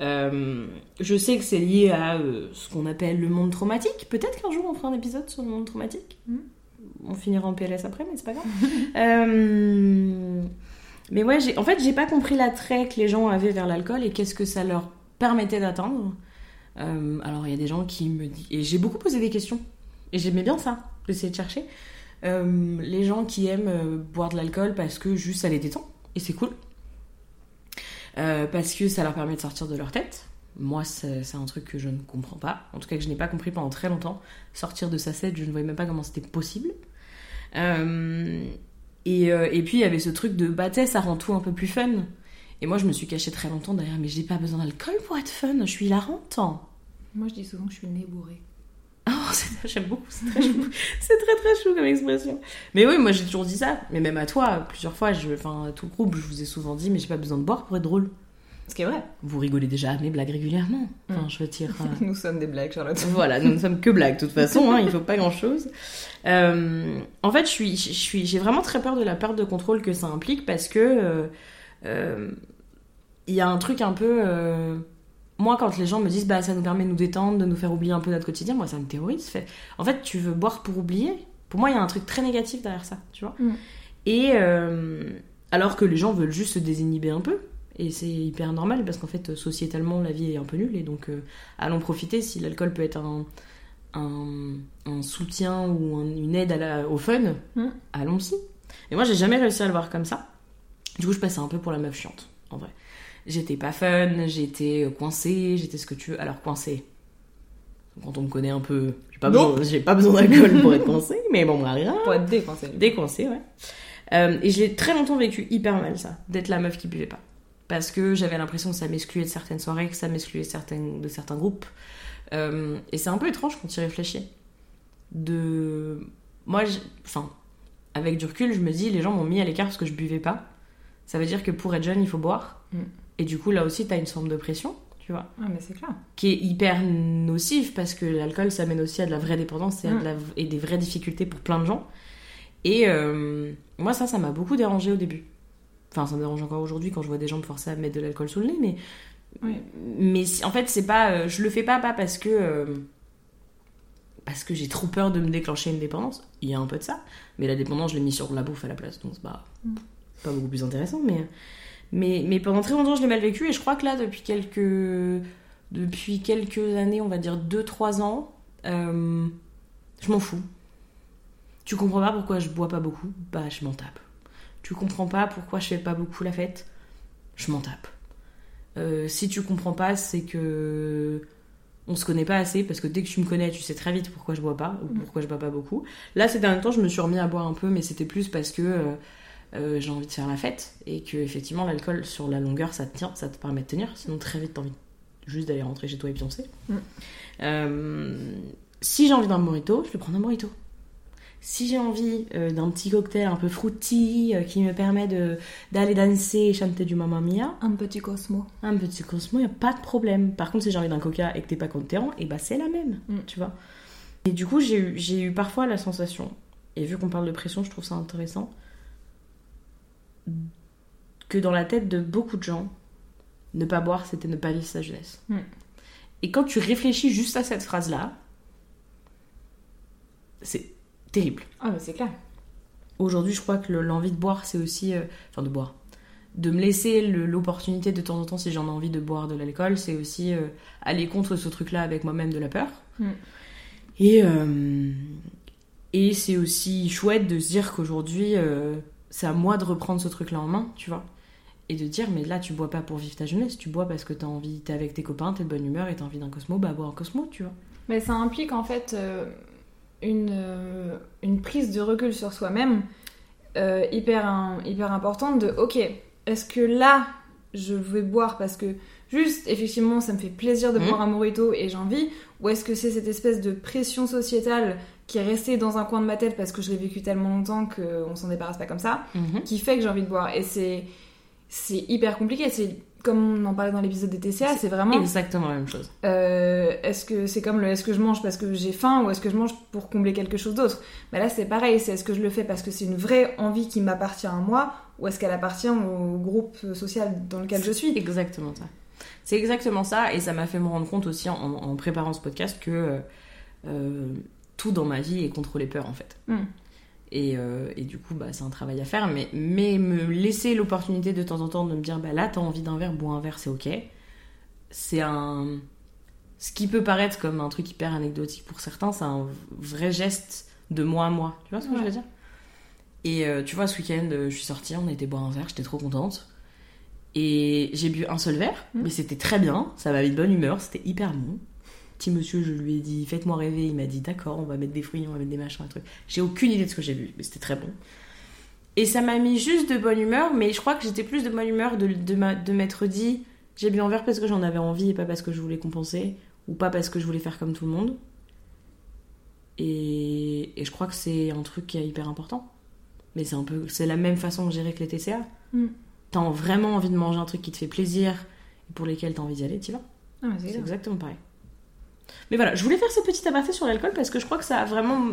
Speaker 2: Euh, je sais que c'est lié à euh, ce qu'on appelle le monde traumatique. Peut-être qu'un jour on fera un épisode sur le monde traumatique.
Speaker 1: Mhm.
Speaker 2: On finira en PLS après, mais c'est pas grave. Euh, mais ouais, en fait, j'ai pas compris l'attrait que les gens avaient vers l'alcool et qu'est-ce que ça leur permettait d'atteindre. Euh, alors, il y a des gens qui me disent. Et j'ai beaucoup posé des questions. Et j'aimais bien ça, d'essayer de chercher. Les gens qui aiment boire de l'alcool parce que juste ça les détend. Et c'est cool. Euh, parce que ça leur permet de sortir de leur tête. Moi, c'est un truc que je ne comprends pas. En tout cas, que je n'ai pas compris pendant très longtemps. Sortir de sa tête, je ne voyais même pas comment c'était possible. Euh, et, euh, et puis, il y avait ce truc de bah, ça rend tout un peu plus fun. Et moi, je me suis cachée très longtemps derrière, mais j'ai pas besoin d'alcool pour être fun, je suis hilarante.
Speaker 1: Moi, je dis souvent que je suis le nez bourré.
Speaker 2: Oh, j'aime beaucoup, c'est très chou. c'est très très chou comme expression. Mais oui, moi j'ai toujours dit ça. Mais même à toi, plusieurs fois, je, enfin, tout le groupe, je vous ai souvent dit, mais j'ai pas besoin de boire pour être drôle.
Speaker 1: Ce qui est vrai.
Speaker 2: Vous rigolez déjà à mes blagues régulièrement. Enfin,
Speaker 1: Mm.
Speaker 2: je veux dire. euh,
Speaker 1: Nous sommes des blagues, Charlotte.
Speaker 2: voilà, nous ne sommes que blagues de toute façon, hein, il faut pas grand chose. en fait, je suis, je suis, j'ai vraiment très peur de la perte de contrôle que ça implique parce que euh, euh, il y a un truc un peu. Moi, quand les gens me disent bah ça nous permet de nous détendre, de nous faire oublier un peu notre quotidien, moi ça me terrorise. Fait- En fait, tu veux boire pour oublier? Pour moi, il y a un truc très négatif derrière ça, tu vois.
Speaker 1: Mm.
Speaker 2: Et euh, alors que les gens veulent juste se désinhiber un peu. Et c'est hyper normal parce qu'en fait, sociétalement, la vie est un peu nulle. Et donc, euh, allons profiter si l'alcool peut être un, un, un soutien ou un- une aide à la- au fun,
Speaker 1: Mm.
Speaker 2: allons-y. Et moi, j'ai jamais réussi à le voir comme ça. Du coup, je passais un peu pour la meuf chiante, en vrai. J'étais pas fun, j'étais coincée, j'étais ce que tu veux. Alors, coincée. Quand on me connaît un peu, j'ai pas, besoin, pas besoin d'alcool pour être coincée, mais bon, rien.
Speaker 1: Pour être décoincé.
Speaker 2: Décoincée, ouais. Euh, et je l'ai très longtemps vécu hyper mal, ça, d'être la meuf qui buvait pas. Parce que j'avais l'impression que ça m'excluait de certaines soirées, que ça m'excluait certaines, de certains groupes. Euh, et c'est un peu étrange quand tu y réfléchis. De. Moi, enfin, avec du recul, je me dis, les gens m'ont mis à l'écart parce que je buvais pas. Ça veut dire que pour être jeune, il faut boire.
Speaker 1: Mm.
Speaker 2: Et du coup, là aussi, t'as une forme de pression, tu vois
Speaker 1: Ah, mais c'est clair.
Speaker 2: qui est hyper nocif parce que l'alcool ça mène aussi à de la vraie dépendance et, à de
Speaker 1: Mm.
Speaker 2: la- et des vraies difficultés pour plein de gens. Et euh, moi ça, ça m'a beaucoup dérangé au début. Enfin, ça me dérange encore aujourd'hui quand je vois des gens me forcer à mettre de l'alcool sous le nez, mais
Speaker 1: Oui.
Speaker 2: mais en fait c'est pas, euh, je le fais pas pas parce que euh, parce que j'ai trop peur de me déclencher une dépendance. Il y a un peu de ça, mais la dépendance je l'ai mis sur la bouffe à la place, donc c'est pas
Speaker 1: Mm.
Speaker 2: pas beaucoup plus intéressant, mais mais mais pendant très longtemps je l'ai mal vécu et je crois que là depuis quelques depuis quelques années, on va dire 2-3 ans, euh, je m'en fous. Tu comprends pas pourquoi je bois pas beaucoup? Bah, je m'en tape. Tu comprends pas pourquoi je fais pas beaucoup la fête? Je m'en tape. Euh, si tu comprends pas, c'est que on se connaît pas assez parce que dès que tu me connais, tu sais très vite pourquoi je bois pas ou
Speaker 1: Mm.
Speaker 2: pourquoi je bois pas beaucoup. Là, ces derniers temps, je me suis remis à boire un peu, mais c'était plus parce que euh, euh, j'ai envie de faire la fête et que effectivement l'alcool sur la longueur, ça te tient, ça te permet de tenir. Sinon, très vite, t'as envie juste d'aller rentrer chez toi et pioncer.
Speaker 1: Mm.
Speaker 2: Euh, si j'ai envie d'un morito, je vais prendre un morito. Si j'ai envie euh, d'un petit cocktail un peu fruity qui me permet de d'aller danser et chanter du Mamma Mia,
Speaker 1: Un petit Cosmo.
Speaker 2: un petit Cosmo, il a pas de problème. Par contre, si j'ai envie d'un coca et que t'es pas content, et bah c'est la même,
Speaker 1: Mm.
Speaker 2: tu vois. Et du coup, j'ai eu, j'ai eu parfois la sensation, et vu qu'on parle de pression, je trouve ça intéressant, que dans la tête de beaucoup de gens, ne pas boire, c'était ne pas vivre sa jeunesse.
Speaker 1: Mm.
Speaker 2: Et quand tu réfléchis juste à cette phrase-là, c'est terrible.
Speaker 1: Ah, mais c'est clair.
Speaker 2: Aujourd'hui, je crois que le- l'envie de boire, c'est aussi. euh, enfin, de boire. De me laisser l'opportunité de temps en temps, si j'en ai envie de boire de l'alcool, c'est aussi euh, aller contre ce truc-là avec moi-même de la peur.
Speaker 1: Mm.
Speaker 2: Et, euh, et c'est aussi chouette de se dire qu'aujourd'hui, c'est à moi de reprendre ce truc-là en main, tu vois. Et de dire, mais là, tu bois pas pour vivre ta jeunesse, tu bois parce que t'as envie, t'es avec tes copains, t'es de bonne humeur et t'as envie d'un Cosmo, bah bois un Cosmo, tu vois.
Speaker 1: Mais ça implique en fait euh, une, euh, une prise de recul sur soi-même euh, hyper, un- hyper importante de ok, est-ce que là je vais boire parce que juste effectivement ça me fait plaisir de
Speaker 2: Mhm.
Speaker 1: boire un morito et j'ai envie ou est-ce que c'est cette espèce de pression sociétale qui est restée dans un coin de ma tête parce que je l'ai vécu tellement longtemps qu'on s'en débarrasse pas comme ça qui fait que j'ai envie de boire. Et c'est c'est hyper compliqué. C'est comme on en parlait dans l'épisode des TCA c'est vraiment
Speaker 2: Exactement la même chose.
Speaker 1: euh, est-ce que c'est comme le est-ce que je mange parce que j'ai faim ou est-ce que je mange pour combler quelque chose d'autre? Bah là c'est pareil. C'est est-ce que je le fais parce que c'est une vraie envie qui m'appartient à moi ou est-ce qu'elle appartient au groupe social dans lequel je suis?
Speaker 2: Exactement ça. C'est exactement ça, et ça m'a fait me rendre compte aussi en, en préparant ce podcast que euh, euh, tout dans ma vie est contrôlé peur en fait.
Speaker 1: Mm.
Speaker 2: Et, euh, et du coup, bah, c'est un travail à faire, mais, mais me laisser l'opportunité de temps en temps de me dire, bah là, t'as envie d'un verre, bois un verre, c'est ok. C'est un. Ce qui peut paraître comme un truc hyper anecdotique pour certains, c'est un vrai geste de moi à moi. Tu vois ce que
Speaker 1: Ouais.
Speaker 2: je veux dire? Et euh, tu vois, ce week-end, euh, je suis sortie, on a été boire un verre, j'étais trop contente. Et j'ai bu un seul verre,
Speaker 1: Mm.
Speaker 2: mais c'était très bien, ça m'a mis de bonne humeur, c'était hyper bon. Petit monsieur, je lui ai dit, faites-moi rêver, il m'a dit, d'accord, on va mettre des fruits, on va mettre des machins, des trucs. J'ai aucune idée de ce que j'ai vu, mais c'était très bon. Et ça m'a mis juste de bonne humeur, mais je crois que j'étais plus de bonne humeur de, de, ma- de m'être dit, j'ai bu un verre parce que j'en avais envie et pas parce que je voulais compenser, ou pas parce que je voulais faire comme tout le monde. Et, et je crois que c'est un truc qui est hyper important. Mais c'est un peu, c'est la même façon de gérer que les TCA.
Speaker 1: Mm.
Speaker 2: T'as vraiment envie de manger un truc qui te fait plaisir pour lesquels t'as envie d'y aller, t'y vas.
Speaker 1: Ah, c'est
Speaker 2: exactement pareil. Mais voilà, je voulais faire ce petit aparté sur l'alcool parce que je crois que ça a vraiment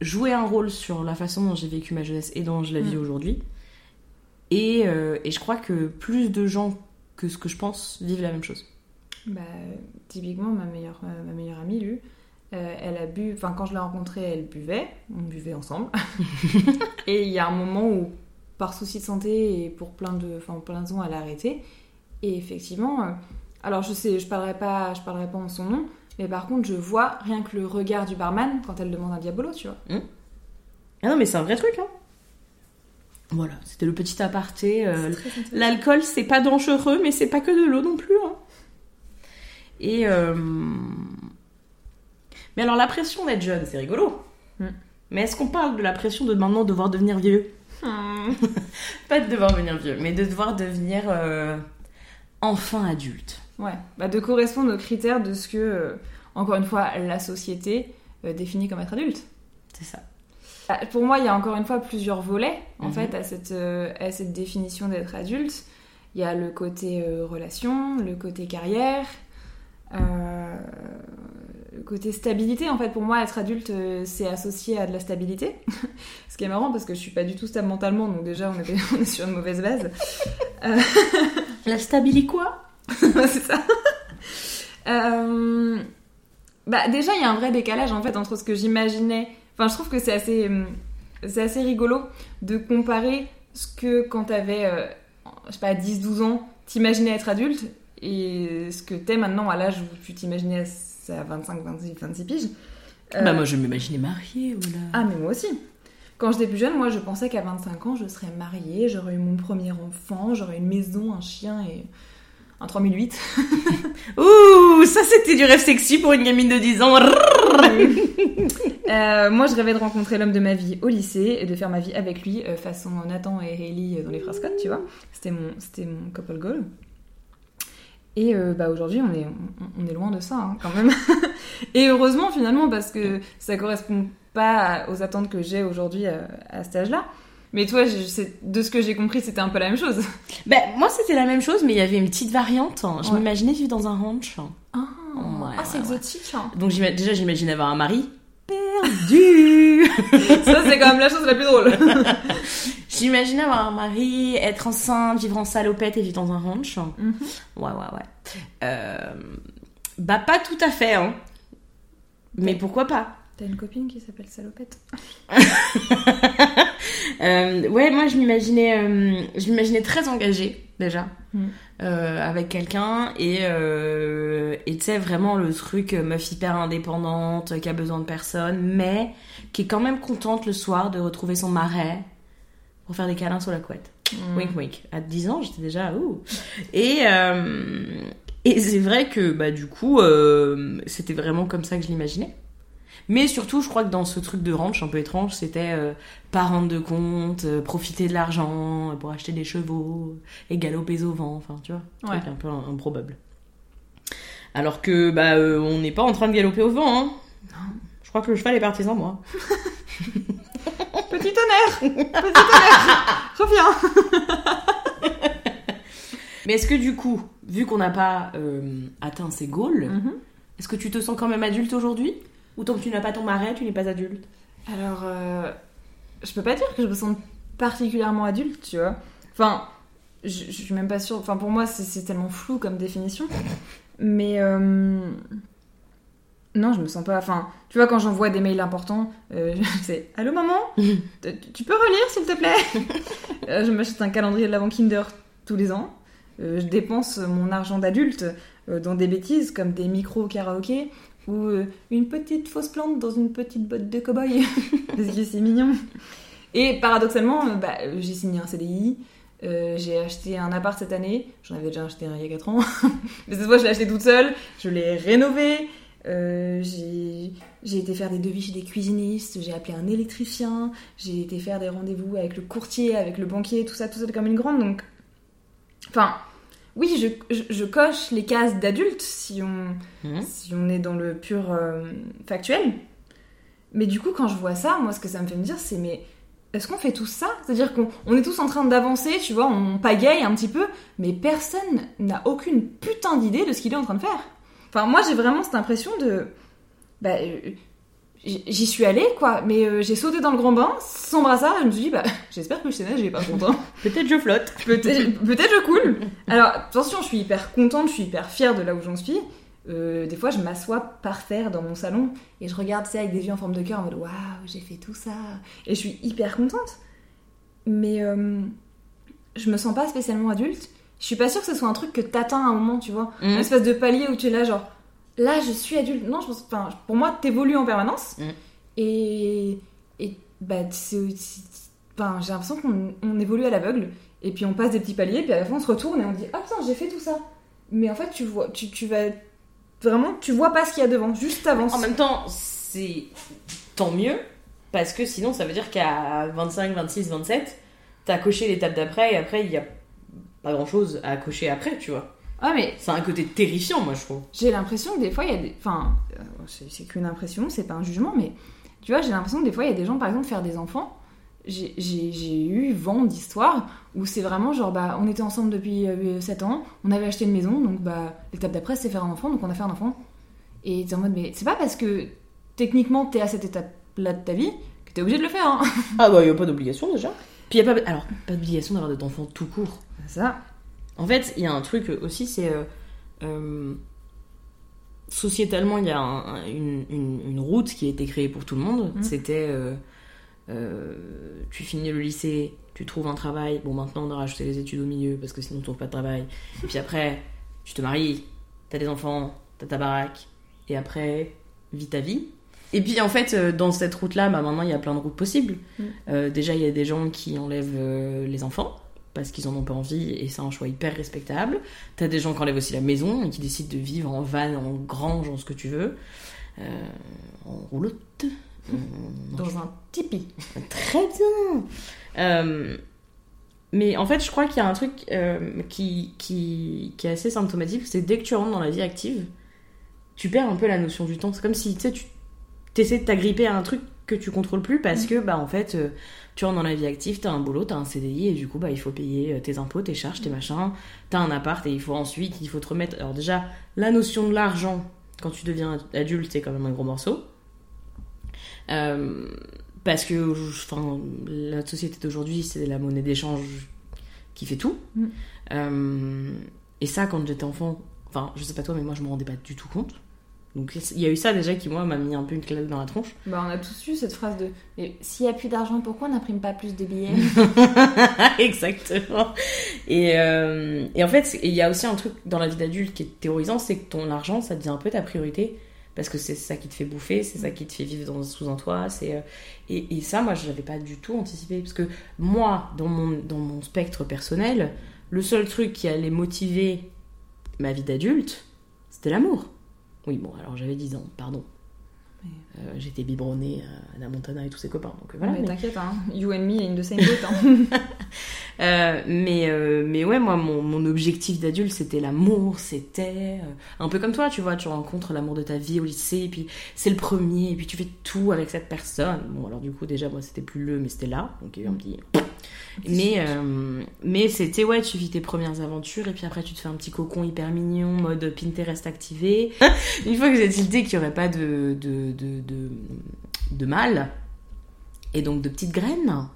Speaker 2: joué un rôle sur la façon dont j'ai vécu ma jeunesse et dont je la vis
Speaker 1: Mm.
Speaker 2: aujourd'hui. Et, euh, et je crois que plus de gens que ce que je pense vivent la même chose.
Speaker 1: Bah, typiquement, ma meilleure, euh, ma meilleure amie, Lu, euh, elle a bu, enfin, quand je l'ai rencontrée, elle buvait, on buvait ensemble. et il y a un moment où, par souci de santé et pour plein de, enfin, plein de raisons, elle a arrêté. Et effectivement, euh, alors je sais, je parlerai pas, je parlerai pas en son nom, mais par contre, je vois rien que le regard du barman quand elle demande un diabolo, tu vois.
Speaker 2: Ah non, mais c'est un vrai truc, hein. Voilà, c'était le petit aparté. euh. L'alcool, c'est pas dangereux, mais c'est pas que de l'eau non plus. hein. Et. euh, Mais alors, la pression d'être jeune, c'est rigolo.
Speaker 1: Mm.
Speaker 2: Mais est-ce qu'on parle de la pression de maintenant devoir devenir vieux?
Speaker 1: Hmm.
Speaker 2: Pas de devoir devenir vieux, mais de devoir devenir euh, enfin adulte.
Speaker 1: Ouais, bah, de correspondre aux critères de ce que, euh, encore une fois, la société euh, définit comme être adulte.
Speaker 2: C'est ça.
Speaker 1: Ah, Pour moi, il y a encore une fois plusieurs volets en
Speaker 2: Mhm.
Speaker 1: fait à cette, euh, à cette définition d'être adulte. Il y a le côté relation, le côté carrière, le côté stabilité. En fait, pour moi, être adulte, c'est associé à de la stabilité. Ce qui est marrant parce que je suis pas du tout stable mentalement, donc déjà, on est, on est sur une mauvaise base.
Speaker 2: La stabilité quoi?
Speaker 1: c'est ça. Euh, Bah, déjà, il y a un vrai décalage en fait entre ce que j'imaginais. Enfin, je trouve que c'est assez, hum, c'est assez rigolo de comparer ce que quand t'avais, euh, je sais pas, 10-12 ans, t'imaginais être adulte et ce que t'es maintenant à l'âge où tu t'imaginais à 25, 26, 26 piges. Euh,
Speaker 2: Bah, moi, je m'imaginais mariée, voilà.
Speaker 1: ah, mais moi aussi. Quand j'étais plus jeune, moi, je pensais qu'à 25 ans, je serais mariée, j'aurais eu mon premier enfant, j'aurais une maison, un chien et un 3008.
Speaker 2: Ouh, ça c'était du rêve sexy pour une gamine de 10 ans.
Speaker 1: Euh, moi, je rêvais de rencontrer l'homme de ma vie au lycée et de faire ma vie avec lui, euh, façon Nathan et Hailey dans les phrases tu vois. C'était mon, c'était mon couple goal. Et euh, bah, aujourd'hui, on est, on, on est loin de ça, hein, quand même. et heureusement, finalement, parce que ça correspond pas aux attentes que j'ai aujourd'hui à, à cet âge-là. Mais toi, je sais- de ce que j'ai compris, c'était un peu la même chose.
Speaker 2: Ben, moi c'était la même chose, mais il y avait une petite variante. Je
Speaker 1: Ouais.
Speaker 2: m'imaginais vivre dans un ranch.
Speaker 1: Ah,
Speaker 2: Ouais,
Speaker 1: ah, c'est
Speaker 2: ouais,
Speaker 1: exotique. hein.
Speaker 2: Donc déjà j'imaginais avoir un mari perdu.
Speaker 1: Ça, c'est quand même la chose la plus drôle.
Speaker 2: j'imaginais avoir un mari, être enceinte, vivre en salopette et vivre dans un ranch.
Speaker 1: Mhm.
Speaker 2: Ouais, ouais, ouais. Euh, bah pas tout à fait, hein. Mais pourquoi pas?
Speaker 1: T'as une copine qui s'appelle Salopette
Speaker 2: Euh, ouais, moi je m'imaginais, euh, je m'imaginais très engagée déjà
Speaker 1: Mm.
Speaker 2: euh, avec quelqu'un et et tu sais vraiment le truc meuf hyper indépendante qui a besoin de personne, mais qui est quand même contente le soir de retrouver son marais pour faire des câlins sur la couette.
Speaker 1: Mm.
Speaker 2: Wink wink. À 10 ans, j'étais déjà ouh. Et et c'est vrai que bah du coup c'était vraiment comme ça que je l'imaginais. Mais surtout, je crois que dans ce truc de ranch un peu étrange, c'était euh, pas rendre de compte, euh, profiter de l'argent euh, pour acheter des chevaux et galoper au vent, enfin tu vois, un
Speaker 1: Ouais.
Speaker 2: truc un peu im- improbable. Alors que bah euh, on n'est pas en train de galoper au vent, hein. Je crois que le cheval est parti sans moi.
Speaker 1: Petit tonnerre Petit tonnerre Reviens
Speaker 2: Mais est-ce que du coup, vu qu'on n'a pas euh, atteint ces goals,
Speaker 1: Mhm.
Speaker 2: est-ce que tu te sens quand même adulte aujourd'hui? Ou tant que tu n'as pas ton marais, tu n'es pas adulte
Speaker 1: Alors, euh, je peux pas dire que je me sens particulièrement adulte, tu vois. Enfin, je, je suis même pas sûre. Enfin, pour moi, c'est- tellement flou comme définition. Mais. euh, Non, je me sens pas. Enfin, tu vois, quand j'envoie des mails importants, euh, c'est Allô maman? Tu tu peux relire s'il te plaît? Euh, Je m'achète un calendrier de l'avant Kinder tous les ans. Euh, je dépense mon argent d'adulte dans des bêtises comme des micros karaoké ou euh, une petite fausse plante dans une petite botte de cow-boy. Parce que c'est mignon. Et paradoxalement, euh, bah, euh, j'ai signé un CDI. j'ai acheté un appart cette année. J'en avais déjà acheté un il y a 4 ans. Mais cette fois, je l'ai acheté toute seule. Je l'ai rénové. J'ai j'ai été faire des devis chez des cuisinistes. J'ai appelé un électricien. J'ai été faire des rendez-vous avec le courtier, avec le banquier, tout ça, tout ça comme une grande. Donc, enfin, oui, je, je, je coche les cases d'adulte si on,
Speaker 2: Mhm.
Speaker 1: si on est dans le pur euh, factuel. Mais du coup, quand je vois ça, moi, ce que ça me fait me dire, c'est mais est-ce qu'on fait tout ça? C'est-à-dire qu'on on est tous en train d'avancer, tu vois, on pagaille un petit peu, mais personne n'a aucune putain d'idée de ce qu'il est en train de faire. Enfin, moi, j'ai vraiment cette impression de. Bah, euh, j'y suis allée, quoi, mais euh, j'ai sauté dans le grand bain, sans brassard, et je me suis dit, bah, j'espère que je sais nager, par contre. hein.
Speaker 2: Peut-être je flotte.
Speaker 1: Peut-être peut-être je coule. Alors, attention, je suis hyper contente, je suis hyper fière de là où j'en suis. Euh, des fois, je m'assois par terre dans mon salon et je regarde ça avec des yeux en forme de cœur en mode waouh, j'ai fait tout ça. Et je suis hyper contente. Mais euh, je me sens pas spécialement adulte. Je suis pas sûre que ce soit un truc que t'atteins à un moment, tu vois.
Speaker 2: Mhm.
Speaker 1: Une espèce de palier où tu es là, genre là, je suis adulte. Non, je pense, enfin, pour moi, t'évolues en permanence.
Speaker 2: Mhm.
Speaker 1: Et, et bah, enfin, j'ai l'impression qu'on on évolue à l'aveugle. Et puis on passe des petits paliers, puis à la fin on se retourne et on dit Ah putain, j'ai fait tout ça. Mais en fait, tu vois, tu, tu vas. Vraiment, tu vois pas ce qu'il y a devant, juste t'avances.
Speaker 2: En même temps, c'est tant mieux, parce que sinon, ça veut dire qu'à 25, 26, 27, t'as coché l'étape d'après, et après, il y a pas grand chose à cocher après, tu vois.
Speaker 1: Ah, mais
Speaker 2: C'est un côté terrifiant, moi, je trouve.
Speaker 1: j'ai l'impression que des fois il y a des. Enfin, euh, c'est qu'une impression, c'est pas un jugement, mais tu vois, j'ai l'impression que des fois il y a des gens, par exemple, faire des enfants. J'ai- eu vent d'histoires où c'est vraiment genre, bah, on était ensemble depuis 7 ans, on avait acheté une maison, donc bah, l'étape d'après c'est faire un enfant, donc on a fait un enfant. Et t'es en mode, mais c'est pas parce que techniquement t'es à cette étape-là de ta vie que t'es obligé de le faire, hein.
Speaker 2: Ah bah, il y a pas d'obligation, déjà. Puis y a pas... Alors, pas d'obligation d'avoir d'enfants tout court.
Speaker 1: Ça.
Speaker 2: En fait, il y a un truc aussi, c'est... euh, euh, sociétalement, il y a un- une, une- une route qui a été créée pour tout le monde.
Speaker 1: Mhm.
Speaker 2: C'était... euh, tu finis le lycée, tu trouves un travail. Bon, maintenant, on a rajouté les études au milieu, parce que sinon, tu trouves pas de travail. Et puis après, tu te maries, t'as des enfants, t'as ta baraque. Et après, vis ta vie. Et puis en fait, dans cette route-là, bah, maintenant il y a plein de routes possibles.
Speaker 1: Mm.
Speaker 2: Euh, déjà, il y a des gens qui enlèvent euh, les enfants parce qu'ils en ont pas envie et c'est un choix hyper respectable. T'as des gens qui enlèvent aussi la maison et qui décident de vivre en van, en grange, en ce que tu veux, euh, en roulotte.
Speaker 1: Dans un tipi.
Speaker 2: Très bien. Euh, mais en fait, je crois qu'il y a un truc euh, qui, qui, qui est assez symptomatique, c'est dès que tu rentres dans la vie active, tu perds un peu la notion du temps. C'est comme si tu essaies de t'agripper à un truc que tu contrôles plus parce que bah en fait tu rentres dans la vie active, t'as un boulot, t'as un CDI et du coup bah il faut payer euh, tes impôts, tes charges, tes machins, t'as un appart et il faut ensuite il faut te remettre. Alors déjà la notion de l'argent quand tu deviens adulte c'est quand même un gros morceau. Euh, parce que enfin, la société d'aujourd'hui, c'est la monnaie d'échange qui fait tout.
Speaker 1: Mm.
Speaker 2: Euh, et ça, quand j'étais enfant, enfin, je sais pas toi, mais moi, je me rendais pas du tout compte. Donc, il y a eu ça déjà qui, moi, m'a mis un peu une claque dans la tronche.
Speaker 1: Bah, on a tous eu cette phrase de s'il y a plus d'argent, pourquoi on n'imprime pas plus de billets?
Speaker 2: Exactement. Et, euh, et en fait, il y a aussi un truc dans la vie d'adulte qui est terrorisant, c'est que ton argent, ça devient un peu ta priorité. Parce que c'est ça qui te fait bouffer, c'est ça qui te fait vivre dans, sous un toit. C'est, euh, et, et ça, moi, je l'avais pas du tout anticipé. Parce que moi, dans mon, dans mon spectre personnel, le seul truc qui allait motiver ma vie d'adulte, c'était l'amour. Oui, bon, alors j'avais 10 ans, pardon.
Speaker 1: Mais-
Speaker 2: Euh, J'étais biberonnée à Anna Montana et tous ses copains. Donc euh, voilà.
Speaker 1: Mais
Speaker 2: mais-
Speaker 1: t'inquiète, hein. You and me in the same boat. Hein.
Speaker 2: Euh, mais, euh, mais ouais, moi, mon, mon objectif d'adulte, c'était l'amour, c'était un peu comme toi, tu vois, tu rencontres l'amour de ta vie au lycée, et puis c'est le premier, et puis tu fais tout avec cette personne. Bon, alors du coup, déjà, moi, c'était plus le, mais c'était là, donc il y a eu un petit... Mais, euh, mais c'était, ouais, tu vis tes premières aventures, et puis après, tu te fais un petit cocon hyper mignon, mode Pinterest activé. Une fois que j'ai tilté qu'il n'y aurait pas de, de, de, de, de mal, et donc de petites graines,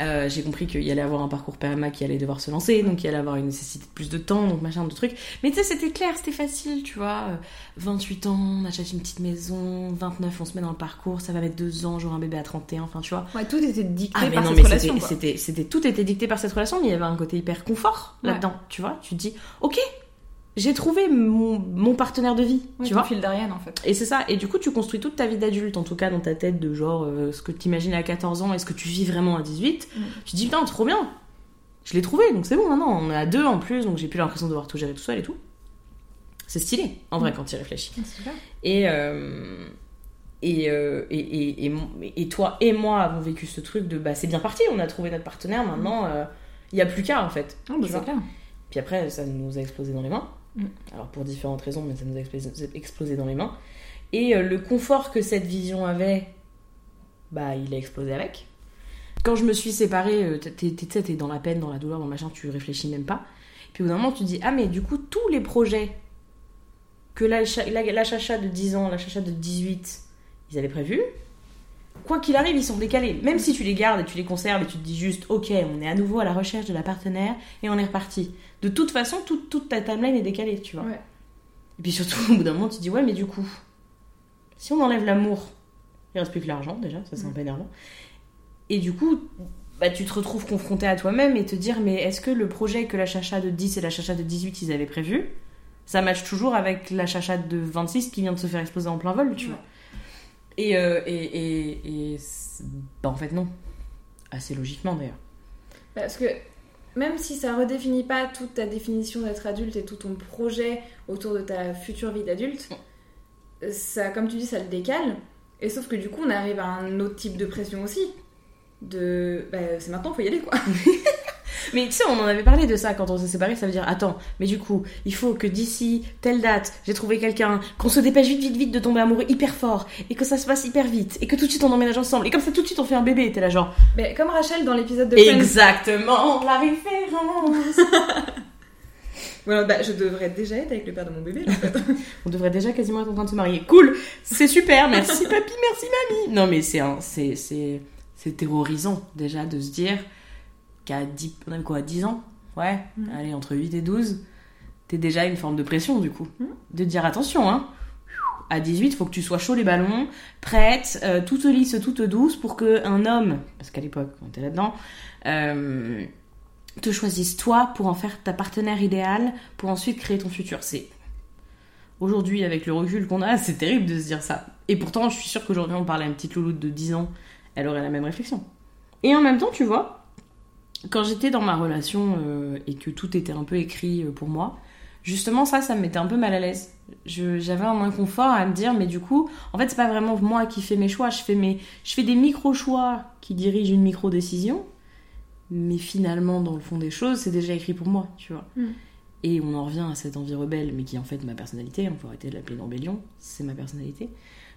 Speaker 2: euh, j'ai compris qu'il y allait avoir un parcours PMA qui allait devoir se lancer, donc il allait avoir une nécessité de plus de temps, donc machin, de trucs. Mais tu sais, c'était clair, c'était facile, tu vois. Euh, 28 ans, on achète une petite maison, 29, on se met dans le parcours, ça va mettre deux ans, j'aurai un bébé à 31, enfin, tu vois.
Speaker 1: Ouais, tout était dicté
Speaker 2: Ah,
Speaker 1: par
Speaker 2: non,
Speaker 1: cette
Speaker 2: mais
Speaker 1: relation.
Speaker 2: c'était,
Speaker 1: quoi.
Speaker 2: c'était, c'était, tout était dicté par cette relation, mais il y avait un côté hyper confort
Speaker 1: Ouais.
Speaker 2: là-dedans, tu vois. Tu te dis, ok, j'ai trouvé mon, mon partenaire de vie, tu vois.
Speaker 1: fil d'Ariane en fait.
Speaker 2: Et c'est ça, et du coup tu construis toute ta vie d'adulte, en tout cas dans ta tête, de genre euh, ce que tu imagines à 14 ans et ce que tu vis vraiment à 18.
Speaker 1: Mm.
Speaker 2: Tu te dis putain, trop bien Je l'ai trouvé, donc c'est bon maintenant, on est à deux en plus, donc j'ai plus l'impression de devoir tout gérer tout seul et tout. C'est stylé, en vrai,
Speaker 1: Mm.
Speaker 2: quand tu y réfléchis.
Speaker 1: C'est super.
Speaker 2: Et, euh, et, euh, et, et, et, toi et moi avons vécu ce truc de bah c'est bien parti, on a trouvé notre partenaire, maintenant euh, il y a plus qu'à en fait.
Speaker 1: Ah, bah, c'est clair.
Speaker 2: Puis après, ça nous a explosé dans les mains.
Speaker 1: Mm.
Speaker 2: Alors pour différentes raisons, mais ça nous a explosé, dans les mains. Et euh, le confort que cette vision avait, bah il a explosé avec. quand je me suis séparée, euh, t'es- t'es t'es- dans la peine, dans la douleur, dans le machin, tu réfléchis même pas. Puis au bout d'un moment, tu te dis, ah mais du coup, tous les projets que la chacha de 10 ans, la chacha de 18, ils avaient prévu, quoi qu'il arrive, ils sont décalés. Même si tu les gardes et tu les conserves et tu te dis juste, ok, on est à nouveau à la recherche de la partenaire et on est reparti. De toute façon, toute, toute ta timeline est décalée, tu vois.
Speaker 1: Ouais.
Speaker 2: Et puis surtout, au bout d'un moment, tu te dis, ouais, mais du coup, si on enlève l'amour, il reste plus que l'argent déjà, ça c'est un peu énervant. Et du coup, bah, tu te retrouves confronté à toi-même et te dire, mais est-ce que le projet que la chacha de 10 et la chacha de 18 ils avaient prévu, ça match toujours avec la chacha de 26 qui vient de se faire exploser en plein vol, tu
Speaker 1: Ouais.
Speaker 2: vois. Et, euh, et, et, et bah, en fait, non. Assez logiquement d'ailleurs.
Speaker 1: Parce que même si ça redéfinit pas toute ta définition d'être adulte et tout ton projet autour de ta future vie d'adulte, ça, comme tu dis, ça le décale. Et sauf que du coup, on arrive à un autre type de pression aussi. De. Bah, c'est maintenant, faut y aller quoi.
Speaker 2: Mais tu sais, on en avait parlé de ça quand on s'est séparés, ça veut dire, attends, mais du coup, il faut que d'ici telle date, j'ai trouvé quelqu'un, qu'on se dépêche vite, vite, vite de tomber amoureux hyper fort, et que ça se passe hyper vite, et que tout de suite on emménage ensemble, et comme ça tout de suite on fait un bébé, t'es là genre,
Speaker 1: Mais comme Rachel dans l'épisode de
Speaker 2: exactement la référence
Speaker 1: Voilà, bah, je devrais déjà être avec le père de mon bébé là, en fait.
Speaker 2: On devrait déjà quasiment être en train de se marier. Cool, c'est super, merci papy, merci mamie. Non mais c'est un- c'est c'est c'est terrorisant déjà de se dire qu'à 10 on a quoi 10 ans Ouais,
Speaker 1: Mhm.
Speaker 2: allez entre 8 et 12, t'es déjà une forme de pression du coup.
Speaker 1: Mhm.
Speaker 2: De dire attention hein. À 18, faut que tu sois chaud les ballons, prête, euh, toute lisse, toute douce pour que un homme, parce qu'à l'époque on était là-dedans, euh, te choisisse toi pour en faire ta partenaire idéale pour ensuite créer ton futur. C'est aujourd'hui avec le recul qu'on a, c'est terrible de se dire ça. Et pourtant, je suis sûre qu'aujourd'hui on parle à une petite louloute de 10 ans, elle aurait la même réflexion. Et en même temps, tu vois, quand j'étais dans ma relation euh, et que tout était un peu écrit euh, pour moi, justement ça, ça me mettait un peu mal à l'aise. J'avais un inconfort à me dire, mais du coup, en fait, c'est pas vraiment moi qui fais mes choix. Je fais, mes, je fais des micro-choix qui dirigent une micro-décision, mais finalement, dans le fond des choses, c'est déjà écrit pour moi, tu vois.
Speaker 1: Mm.
Speaker 2: Et on en revient à cette envie rebelle, mais qui est en fait ma personnalité, on faut arrêter de l'appeler l'embellion, c'est ma personnalité,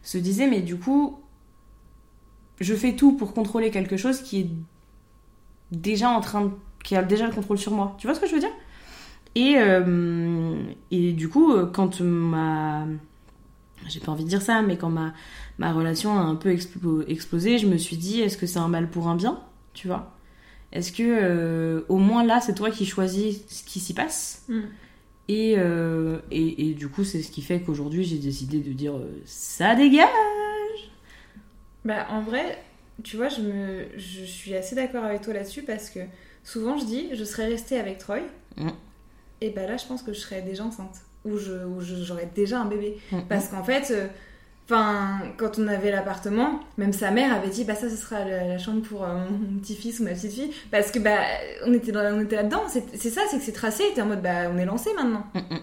Speaker 2: se disait, mais du coup, je fais tout pour contrôler quelque chose qui est déjà en train de... qui a déjà le contrôle sur moi. Tu vois ce que je veux dire? Et, euh, et du coup, euh, quand ma... J'ai pas envie de dire ça, mais quand ma, ma relation a un peu explo- explosé, je me suis dit, est-ce que c'est un mal pour un bien? Tu vois? Est-ce que euh, au moins là, c'est toi qui choisis ce qui s'y passe?
Speaker 1: Mm.
Speaker 2: et, euh, et, et du coup, c'est ce qui fait qu'aujourd'hui, j'ai décidé de dire ça dégage!
Speaker 1: Bah, en vrai, tu vois, je, me, je suis assez d'accord avec toi là-dessus parce que souvent je dis, je serais restée avec Troy.
Speaker 2: Mm.
Speaker 1: Et bah là, je pense que je serais déjà enceinte. Ou je- ou je- j'aurais déjà un bébé.
Speaker 2: Mm.
Speaker 1: Parce qu'en fait, euh, quand on avait l'appartement, même sa mère avait dit, bah ça, ce sera la, la chambre pour euh, mon petit-fils ou ma petite-fille. Parce que bah, on était, dans- on était là-dedans. C'est ça, c'est que c'est tracé. T'es en mode, bah, on est lancé maintenant.
Speaker 2: Mm.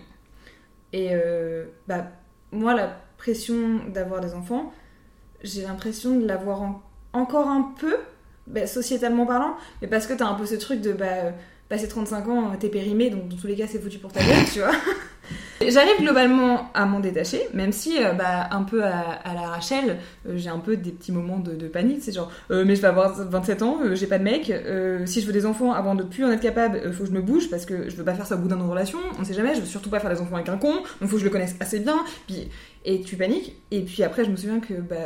Speaker 1: Et euh, bah, moi, la pression d'avoir des enfants, j'ai l'impression de l'avoir en- encore un peu, bah, sociétalement parlant, mais parce que t'as un peu ce truc de bah, euh, passer 35 ans, t'es périmé, donc dans tous les cas, c'est foutu pour ta gueule, tu vois. J'arrive globalement à m'en détacher, même si, euh, bah, un peu à, la Rachel, euh, j'ai un peu des petits moments de, panique. C'est genre, euh, mais je vais avoir 27 ans, j'ai pas de mec, si je veux des enfants avant de plus en être capable, faut que je me bouge parce que je veux pas faire ça au bout d'un an de relation, on sait jamais, je veux surtout pas faire des enfants avec un con, donc faut que je le connaisse assez bien. Puis, et tu paniques, et puis après, je me souviens que bah,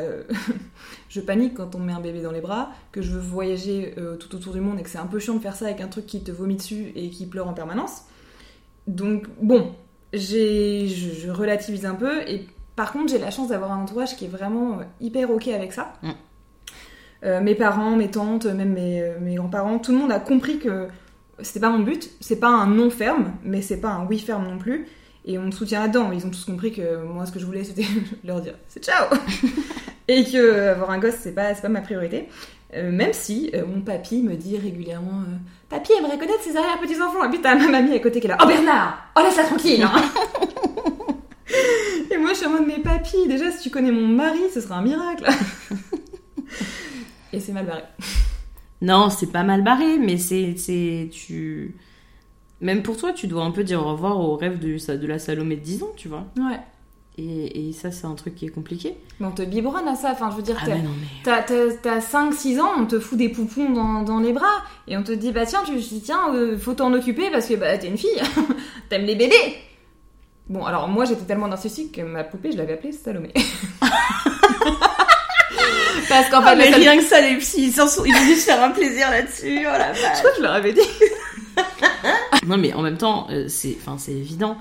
Speaker 1: je panique quand on me met un bébé dans les bras, que je veux voyager tout autour du monde et que c'est un peu chiant de faire ça avec un truc qui te vomit dessus et qui pleure en permanence. Donc, bon, j'ai, je, je relativise un peu et par contre, j'ai la chance d'avoir un entourage qui est vraiment euh, hyper ok avec ça.
Speaker 2: Mm.
Speaker 1: Euh, mes parents, mes tantes, même mes, euh, mes grands-parents, tout le monde a compris que c'était pas mon but. C'est pas un non ferme, mais c'est pas un oui ferme non plus. Et on me soutient là-dedans. Ils ont tous compris que moi, ce que je voulais, c'était leur dire c'est ciao Et que avoir un gosse, c'est pas, c'est pas ma priorité. Euh, même si euh, mon papy me dit régulièrement euh, Papy aimerait connaître ses arrière-petits-enfants. Et puis t'as ma mamie à côté qui est là Oh Bernard Oh laisse-la tranquille hein. Et moi je suis en mode Mais papy, déjà si tu connais mon mari, ce serait un miracle Et c'est mal barré.
Speaker 2: Non, c'est pas mal barré, mais c'est. c'est tu... Même pour toi, tu dois un peu dire au revoir au rêve de, de la Salomé de 10 ans, tu vois.
Speaker 1: Ouais.
Speaker 2: Et, et ça, c'est un truc qui est compliqué.
Speaker 1: Mais on te biberonne à ça. Enfin, je veux dire,
Speaker 2: Ah
Speaker 1: t'as-
Speaker 2: mais.
Speaker 1: t'as 5-6 ans, on te fout des poupons dans, dans les bras. Et on te dit, bah tiens, tu tiens, euh, faut t'en occuper parce que bah, t'es une fille. T'aimes les bébés. Bon, alors moi, j'étais tellement narcissique que ma poupée, je l'avais appelée Salomé. parce qu'en fait,
Speaker 2: Ah, mais rien que ça, les psys, ils, sont- ils vont juste faire un plaisir là-dessus. Oh
Speaker 1: je crois que je leur avais dit.
Speaker 2: Non, mais en même temps, euh, c'est évident.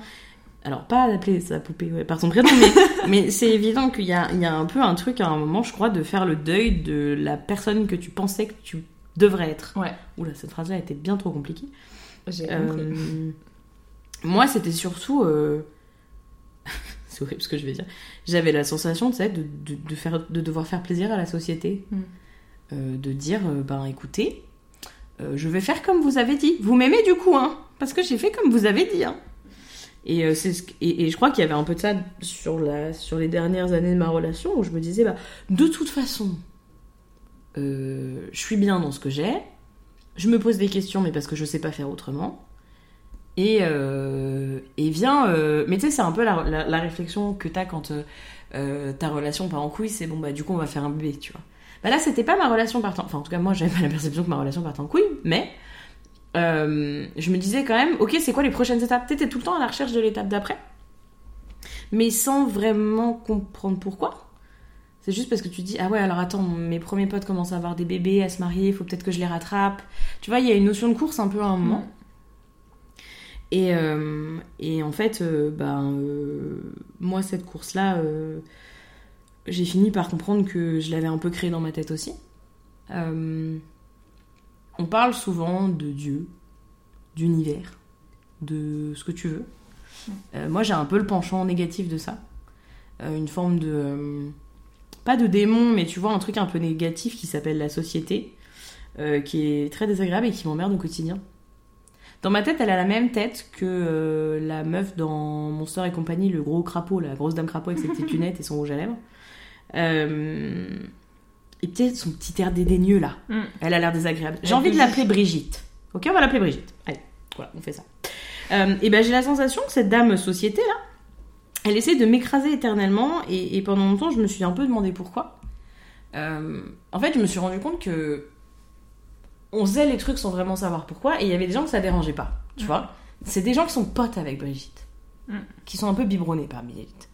Speaker 2: Alors, pas d'appeler sa poupée ouais, par son prénom, mais, mais c'est évident qu'il y a, il y a un peu un truc à un moment, je crois, de faire le deuil de la personne que tu pensais que tu devrais être.
Speaker 1: Ouais.
Speaker 2: Oula, cette phrase-là était bien trop compliquée.
Speaker 1: J'ai
Speaker 2: Euh, moi, c'était surtout. euh, c'est horrible ce que je vais dire. J'avais la sensation, tu sais, de, de, de faire, de devoir faire plaisir à la société.
Speaker 1: Mm.
Speaker 2: Euh, de dire, ben écoutez, je vais faire comme vous avez dit. Vous m'aimez du coup, hein Parce que j'ai fait comme vous avez dit, hein et, euh, et, et je crois qu'il y avait un peu de ça sur, la, sur les dernières années de ma relation où je me disais, bah, de toute façon, euh, je suis bien dans ce que j'ai. Je me pose des questions, mais parce que je sais pas faire autrement. Et, euh, et euh, mais tu sais, c'est un peu la, la- réflexion que t'as quand ta relation part en couille, c'est bon, bah du coup, on va faire un bébé, tu vois. Bah là, c'était pas ma relation partant. Enfin, en tout cas, moi, j'avais pas la perception que ma relation partait en couille, mais. Euh, je me disais quand même, ok, c'est quoi les prochaines étapes? T'étais tout le temps à la recherche de l'étape d'après, mais sans vraiment comprendre pourquoi. C'est juste parce que tu dis, ah ouais, alors attends, mes premiers potes commencent à avoir des bébés, à se marier, faut peut-être que je les rattrape. Tu vois, il y a une notion de course un peu à un moment. Et, euh, et en fait, euh, ben, euh, moi, cette course-là, j'ai fini par comprendre que je l'avais un peu créée dans ma tête aussi. On parle souvent de Dieu, d'univers, de ce que tu veux. Euh, moi, j'ai un peu le penchant négatif de ça. Euh, une forme de. euh, pas de démon, mais tu vois, un truc un peu négatif qui s'appelle la société, qui est très désagréable et qui m'emmerde au quotidien. Dans ma tête, elle a la même tête que la meuf dans Monster et compagnie, le gros crapaud, la grosse dame crapaud avec ses petites lunettes et son rouge à lèvres. Euh, et peut-être son petit air dédaigneux là.
Speaker 1: Mm.
Speaker 2: Elle a l'air désagréable. J'ai envie de l'appeler Brigitte. Ok, on va l'appeler Brigitte. Allez, voilà, on fait ça. Euh, et ben j'ai la sensation que cette dame société là, elle essaie de m'écraser éternellement et, et pendant longtemps je me suis un peu demandé pourquoi. Euh, en fait, je me suis rendu compte que on faisait les trucs sans vraiment savoir pourquoi et il y avait des gens que ça dérangeait pas, tu
Speaker 1: Mm.
Speaker 2: vois. C'est des gens qui sont potes avec Brigitte,
Speaker 1: Mm.
Speaker 2: qui sont un peu biberonnés par Brigitte.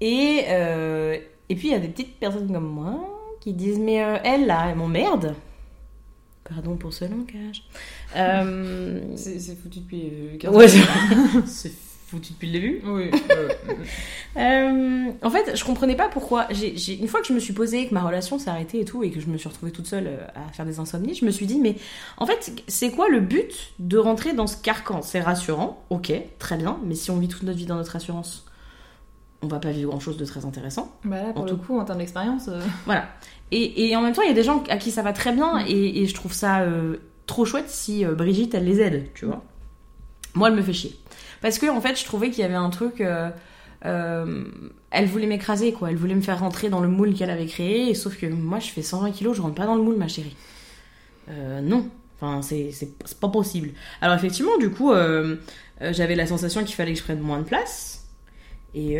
Speaker 2: Et, euh, et puis il y a des petites personnes comme moi qui disent mais euh, elle là, elle m'emmerde. Pardon pour ce langage. Euh,
Speaker 1: C'est foutu depuis euh,
Speaker 2: Ouais, c'est foutu depuis le début.
Speaker 1: Oui.
Speaker 2: Euh, en fait, je comprenais pas pourquoi. Une fois que je me suis posée, que ma relation s'est arrêtée et tout, et que je me suis retrouvée toute seule à faire des insomnies, je me suis dit, mais en fait, c'est quoi le but de rentrer dans ce carcan? C'est rassurant, ok, très bien, mais si on vit toute notre vie dans notre assurance, on va pas vivre grand chose de très intéressant.
Speaker 1: bah là, pour
Speaker 2: En
Speaker 1: le
Speaker 2: tout-
Speaker 1: coup, en termes d'expérience. euh,
Speaker 2: Voilà. Et, et en même temps, il y a des gens à qui ça va très bien, et, et je trouve ça euh, trop chouette si euh, Brigitte, elle les aide, tu vois. Moi, elle me fait chier. Parce que, en fait, je trouvais qu'il y avait un truc. euh, elle voulait m'écraser, quoi. Elle voulait me faire rentrer dans le moule qu'elle avait créé, et sauf que moi, je fais 120 kilos, je rentre pas dans le moule, ma chérie. Non. Enfin, c'est pas possible. Alors, effectivement, du coup, j'avais la sensation qu'il fallait que je prenne moins de place. Et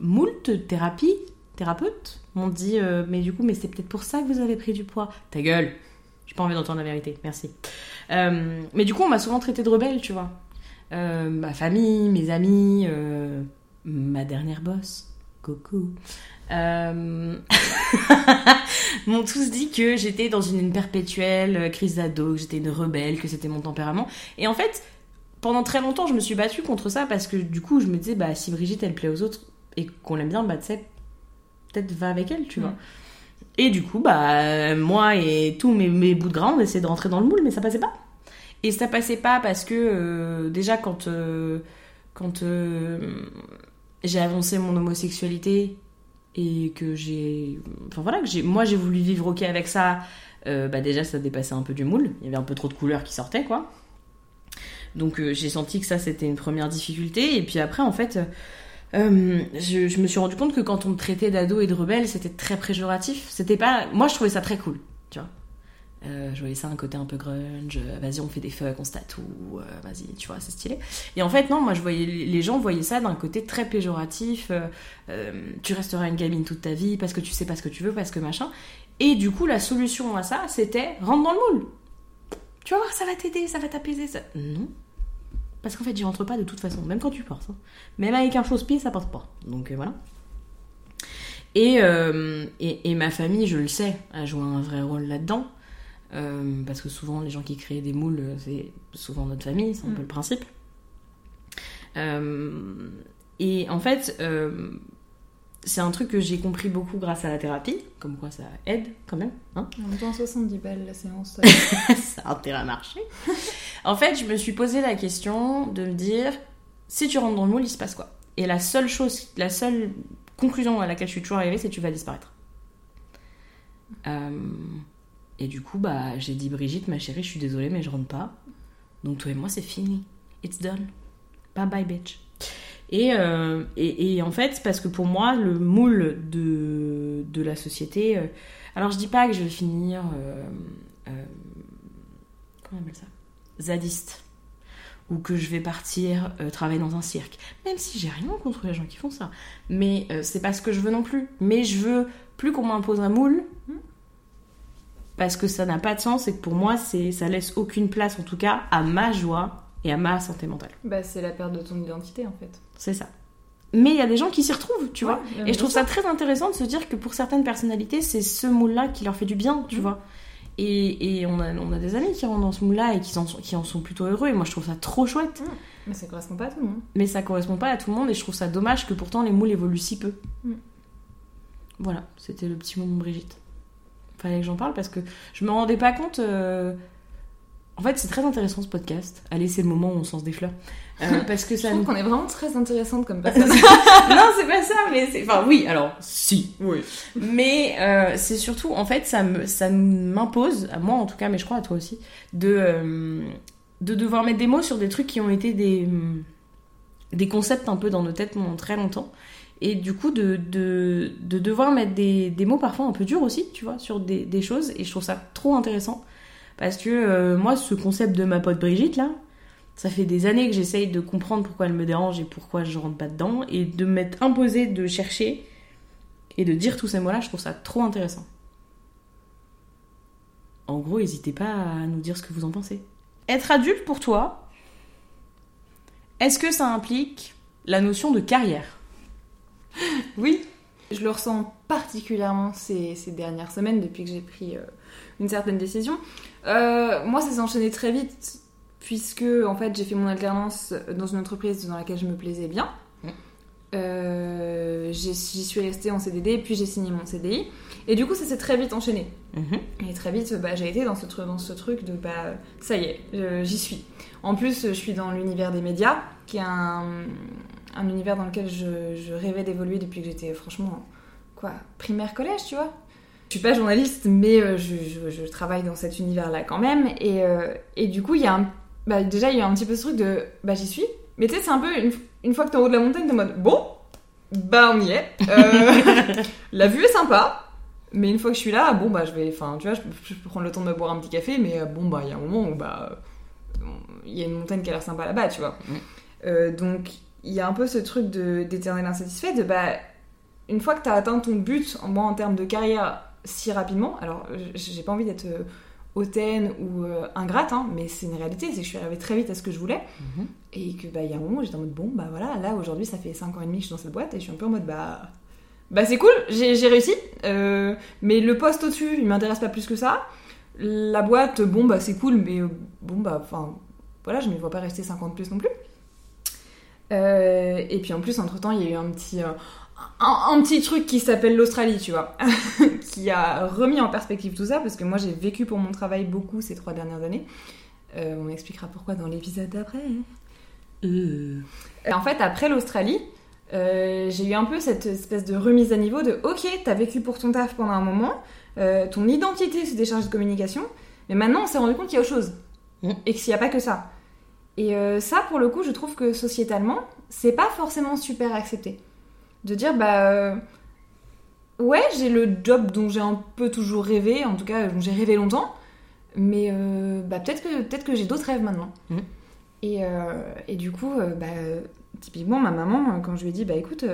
Speaker 2: moult thérapie, thérapeutes m'ont dit euh, Mais du coup, mais c'est peut-être pour ça que vous avez pris du poids. Ta gueule J'ai pas envie d'entendre la vérité, merci. Euh, mais du coup, on m'a souvent traité de rebelle, tu vois. Euh, ma famille, mes amis, ma dernière boss, coucou, m'ont tous dit que j'étais dans une, perpétuelle crise d'ado, que j'étais une rebelle, que c'était mon tempérament. Et en fait, pendant très longtemps, je me suis battue contre ça parce que du coup, je me disais, bah, si Brigitte, elle plaît aux autres et qu'on l'aime bien, bah, tu sais, peut-être va avec elle, tu vois.
Speaker 1: Mm.
Speaker 2: Et du coup, bah, moi et tous mes, mes bouts de gras, on essayait de rentrer dans le moule, mais ça passait pas. Et ça passait pas parce que, euh, déjà, quand, euh, quand euh, j'ai avancé mon homosexualité et que j'ai. Enfin voilà, que moi j'ai voulu vivre ok avec ça, bah déjà ça dépassait un peu du moule. Il y avait un peu trop de couleurs qui sortaient, quoi. Donc euh, j'ai senti que ça c'était une première difficulté. Et puis après, en fait, euh, je, me suis rendu compte que quand on me traitait d'ado et de rebelle, c'était très péjoratif. C'était pas. Moi je trouvais ça très cool, tu vois. Euh, je voyais ça un côté un peu grunge, euh, vas-y on fait des fucks, on se tatoue, vas-y, tu vois, c'est stylé. Et en fait non, moi je voyais les gens voyaient ça d'un côté très péjoratif, tu resteras une gamine toute ta vie parce que tu sais pas ce que tu veux, parce que machin. Et du coup la solution à ça c'était rentre dans le moule. Tu vas voir, ça va t'aider, ça va t'apaiser. Ça... Non. Parce qu'en fait j'y rentre pas de toute façon, même quand tu portes. hein. Même avec un chausse-pied ça passe pas. Donc euh, voilà. Et, euh, et, et ma famille, je le sais, a joué un vrai rôle là-dedans. Euh, parce que souvent, les gens qui créent des moules, c'est souvent notre famille, c'est un
Speaker 1: Mm.
Speaker 2: peu le principe. Et en fait, c'est un truc que j'ai compris beaucoup grâce à la thérapie, comme quoi ça aide quand même. Hein
Speaker 1: En même temps, 70 balles la séance.
Speaker 2: ça a intérêt à marcher. en fait, je me suis posé la question de me dire si tu rentres dans le moule, il se passe quoi? Et la seule chose, la seule conclusion à laquelle je suis toujours arrivée, c'est que tu vas disparaître. Euh, et du coup, bah, j'ai dit Brigitte, ma chérie, je suis désolée, mais je rentre pas. Donc toi et moi, c'est fini. It's done. Bye bye, bitch. Et, euh, et, en fait, parce que pour moi, le moule de, la société. euh, alors, je dis pas que je vais finir. euh, comment on appelle ça? Zadiste. Ou que je vais partir travailler dans un cirque. Même si j'ai rien contre les gens qui font ça. Mais c'est pas ce que je veux non plus. Mais je veux plus qu'on m'impose un moule. Parce que ça n'a pas de sens et que pour moi, c'est, ça laisse aucune place, en tout cas, à ma joie et à ma santé mentale.
Speaker 1: bah, c'est la perte de ton identité en fait.
Speaker 2: C'est ça. Mais il y a des gens qui s'y retrouvent, tu vois.
Speaker 1: Ouais,
Speaker 2: Et je trouve ça très intéressant de se dire que pour certaines personnalités, c'est ce moule-là qui leur fait du bien, tu
Speaker 1: Mhm.
Speaker 2: vois. Et, et on, a, on a des amis qui rentrent dans ce moule-là et qui en, sont, qui en sont plutôt heureux. Et moi, je trouve ça trop chouette.
Speaker 1: Mais ça correspond pas à tout le monde.
Speaker 2: Mais ça correspond pas à tout le monde et je trouve ça dommage que pourtant les moules évoluent si peu.
Speaker 1: Mhm.
Speaker 2: Voilà, c'était le petit moment Brigitte. Fallait que j'en parle parce que je me rendais pas compte. euh, En fait, c'est très intéressant ce podcast. Allez, c'est le moment où on sens des fleurs. Euh, parce que
Speaker 1: Je
Speaker 2: ça
Speaker 1: trouve
Speaker 2: nous
Speaker 1: qu'on est vraiment très intéressante comme personne.
Speaker 2: non, c'est pas ça, mais c'est. Enfin, oui, alors, si.
Speaker 1: oui.
Speaker 2: Mais euh, c'est surtout, en fait, ça me, ça m'impose, à moi en tout cas, mais je crois à toi aussi, de, euh, de devoir mettre des mots sur des trucs qui ont été des, des concepts un peu dans nos têtes pendant très longtemps. Et du coup, de, de, de devoir mettre des, des mots parfois un peu durs aussi, tu vois, sur des, des choses. Et je trouve ça trop intéressant. Parce que euh, moi, ce concept de ma pote Brigitte, là, ça fait des années que j'essaye de comprendre pourquoi elle me dérange et pourquoi je rentre pas dedans. Et de m'être imposé de chercher et de dire tous ces mots-là, je trouve ça trop intéressant. En gros, n'hésitez pas à nous dire ce que vous en pensez. Être adulte pour toi, est-ce que ça implique la notion de carrière? Oui.
Speaker 1: Je le ressens particulièrement ces, ces dernières semaines depuis que j'ai pris euh, une certaine décision. Euh, moi, ça s'est enchaîné très vite puisque en fait j'ai fait mon alternance dans une entreprise dans laquelle je me plaisais bien.
Speaker 2: Mm.
Speaker 1: Euh, J'y suis restée en CDD, puis j'ai signé mon CDI. Et du coup, ça s'est très vite enchaîné.
Speaker 2: Mhm.
Speaker 1: Et très vite, bah, j'ai été dans ce, truc, dans ce truc de bah, ça y est, euh, j'y suis. En plus, je suis dans l'univers des médias, qui est un, un univers dans lequel je, je rêvais d'évoluer depuis que j'étais franchement, quoi, primaire, collège, tu vois? Je suis pas journaliste, mais euh, je, je- je travaille dans cet univers-là quand même. Et, euh, et du coup, il y a un, bah, déjà, il y a un petit peu ce truc de bah, j'y suis. Mais tu sais, c'est un peu une, une fois que t'es en haut de la montagne, t'es en mode bon, bah on y est. Euh, la vue est sympa. Mais une fois que je suis là, bon bah je vais, enfin tu vois, je peux, prendre le temps de me boire un petit café, mais bon bah il y a un moment où bah il y a une montagne qui a l'air sympa là-bas, tu vois. Donc il y a un peu ce truc de d'éternel insatisfait, de bah une fois que t'as atteint ton but, en moi en termes de carrière si rapidement, alors j'ai pas envie d'être euh, hautaine ou euh, ingrate, hein, mais c'est une réalité, c'est que je suis arrivée très vite à ce que je voulais.
Speaker 2: Mhm.
Speaker 1: Et que bah il y a un moment j'étais en mode bon bah voilà là aujourd'hui ça fait 5 ans et demi que je suis dans cette boîte et je suis un peu en mode bah bah c'est cool j'ai réussi euh, mais le poste au dessus il m'intéresse pas plus que ça la boîte bon bah c'est cool mais euh, bon bah enfin voilà je ne vois pas rester 50 plus non plus et puis en plus entre temps il y a eu un petit un, un petit truc qui s'appelle l'Australie tu vois qui a remis en perspective tout ça parce que moi j'ai vécu pour mon travail beaucoup ces trois dernières années Euh, on expliquera pourquoi dans l'épisode d'après
Speaker 2: Euh,
Speaker 1: en fait, après l'Australie, euh, j'ai eu un peu cette espèce de remise à niveau de ok, t'as vécu pour ton taf pendant un moment, euh, ton identité c'est des charges de communication, mais maintenant on s'est rendu compte qu'il y a autre chose.
Speaker 2: Mm.
Speaker 1: Et qu'il n'y a pas que ça. Et ça, pour le coup, je trouve que sociétalement, c'est pas forcément super accepté. De dire, bah. euh, ouais, j'ai le job dont j'ai un peu toujours rêvé, en tout cas dont j'ai rêvé longtemps, mais euh, bah, peut-être que, peut que j'ai d'autres rêves maintenant.
Speaker 2: Mhm.
Speaker 1: Et, euh, et du coup, bah, typiquement, ma maman, quand je lui ai dit, bah écoute,